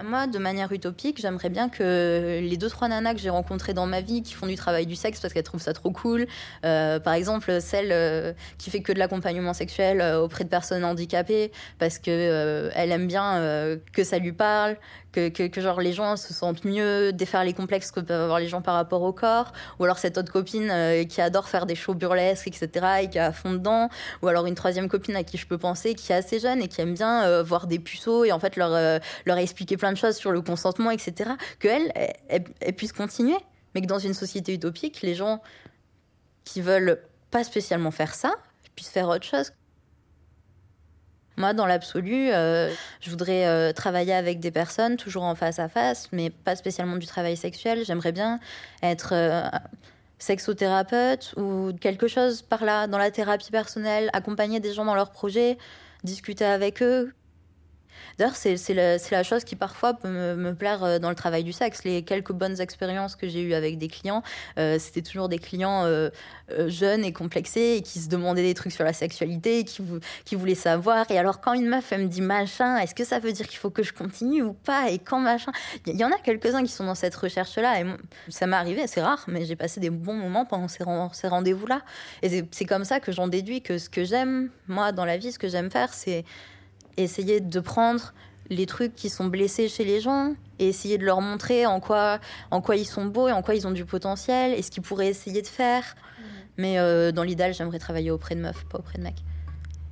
Moi, de manière utopique, j'aimerais bien que les deux trois nanas que j'ai rencontrées dans ma vie qui font du travail du sexe parce qu'elles trouvent ça trop cool, euh, par exemple celle euh, qui fait que de l'accompagnement sexuel euh, auprès de personnes handicapées parce que elle aime bien que ça lui parle, que, que, genre les gens se sentent mieux, défaire les complexes que peuvent avoir les gens par rapport au corps, ou alors cette autre copine euh, qui adore faire des shows burlesques, etc., et qui est à fond dedans, ou alors une troisième copine à qui je peux penser qui est assez jeune et qui aime bien euh, voir des puceaux et en fait leur, euh, leur expliquer plein de choses sur le consentement, etc., qu'elle elle, elle, puisse continuer, mais que dans une société utopique, les gens qui veulent pas spécialement faire ça, puissent faire autre chose. Moi, dans l'absolu, euh, je voudrais euh, travailler avec des personnes, toujours en face à face, mais pas spécialement du travail sexuel. J'aimerais bien être euh, sexothérapeute ou quelque chose par là, dans la thérapie personnelle, accompagner des gens dans leurs projets, discuter avec eux, D'ailleurs, c'est la, chose qui parfois peut me, plaire euh, dans le travail du sexe. Les quelques bonnes expériences que j'ai eues avec des clients, euh, c'était toujours des clients euh, jeunes et complexés et qui se demandaient des trucs sur la sexualité, qui, qui voulaient savoir. Et alors, quand une meuf, elle me dit machin, est-ce que ça veut dire qu'il faut que je continue ou pas Et quand machin? Il y, en a quelques-uns qui sont dans cette recherche-là. Et ça m'est arrivé, c'est rare, mais j'ai passé des bons moments pendant ces, ces rendez-vous-là. Et c'est comme ça que j'en déduis que ce que j'aime, moi, dans la vie, ce que j'aime faire, c'est essayer de prendre les trucs qui sont blessés chez les gens et essayer de leur montrer en quoi, en quoi ils sont beaux et en quoi ils ont du potentiel et ce qu'ils pourraient essayer de faire. Mhm. Mais euh, dans l'idéal, j'aimerais travailler auprès de meufs, pas auprès de mecs.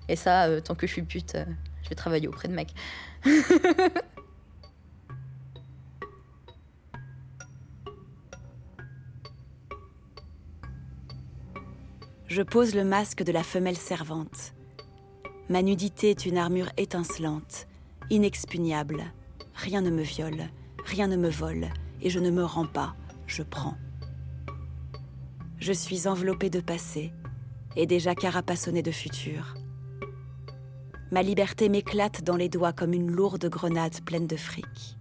Et ça, euh, tant que je suis pute, euh, je vais travailler auprès de mecs. je pose le masque de la femelle servante Ma nudité est une armure étincelante, inexpugnable. Rien ne me viole, rien ne me vole, et je ne me rends pas, je prends. Je suis enveloppée de passé, et déjà carapassonnée de futur. Ma liberté m'éclate dans les doigts comme une lourde grenade pleine de fric.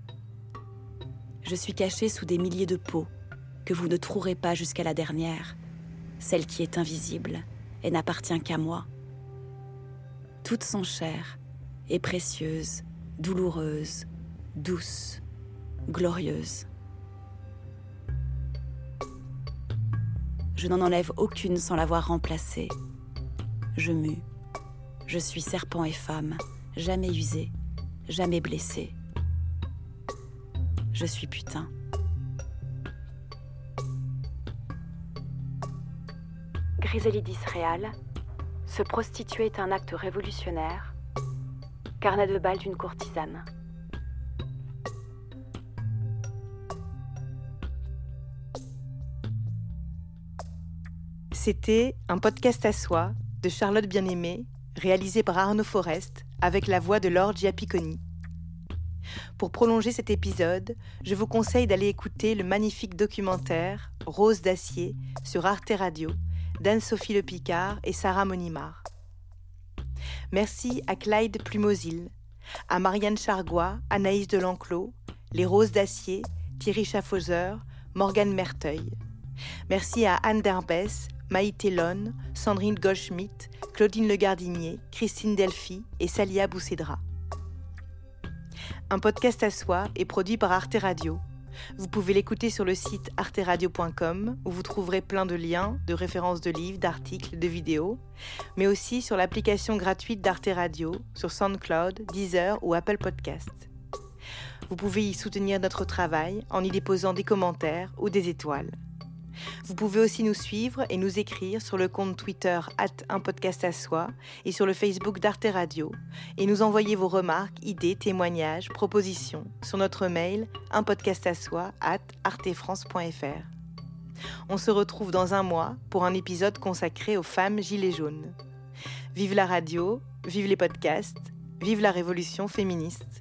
Je suis cachée sous des milliers de peaux que vous ne trouverez pas jusqu'à la dernière, celle qui est invisible et n'appartient qu'à moi toutes sont chères et précieuses, douloureuses, douces, glorieuses. Je n'en enlève aucune sans l'avoir remplacée. Je mue. Je suis serpent et femme, jamais usée, jamais blessée. Je suis putain. Griselidis Réal, se prostituer est un acte révolutionnaire. Carnet de bal d'une courtisane. C'était un podcast à soi de Charlotte Bien-Aimée, réalisé par Arnaud Forest, avec la voix de Laure Giapiconi. Pour prolonger cet épisode, je vous conseille d'aller écouter le magnifique documentaire Rose d'acier sur Arte Radio d'Anne-Sophie Le Picard et Sarah Monimard. Merci à Clyde Plumosil, à Marianne Chargois, Anaïs Delanclos, Les Roses d'Acier, Thierry Schaffhauser, Morgane Merteuil. Merci à Anne Derbès, Maïté Lone, Sandrine Goldschmidt, Claudine Le Gardinier, Christine Delphi et Salia Boussedra. Un podcast à soi est produit par Arte Radio vous pouvez l'écouter sur le site arteradio.com où vous trouverez plein de liens, de références de livres, d'articles, de vidéos, mais aussi sur l'application gratuite d'Arte Radio, sur SoundCloud, Deezer ou Apple Podcast. Vous pouvez y soutenir notre travail en y déposant des commentaires ou des étoiles. Vous pouvez aussi nous suivre et nous écrire sur le compte Twitter un podcast à soi et sur le Facebook d'Arte Radio et nous envoyer vos remarques, idées, témoignages, propositions sur notre mail un podcast à soi at artefrance.fr. On se retrouve dans un mois pour un épisode consacré aux femmes gilets jaunes. Vive la radio, vive les podcasts, vive la révolution féministe.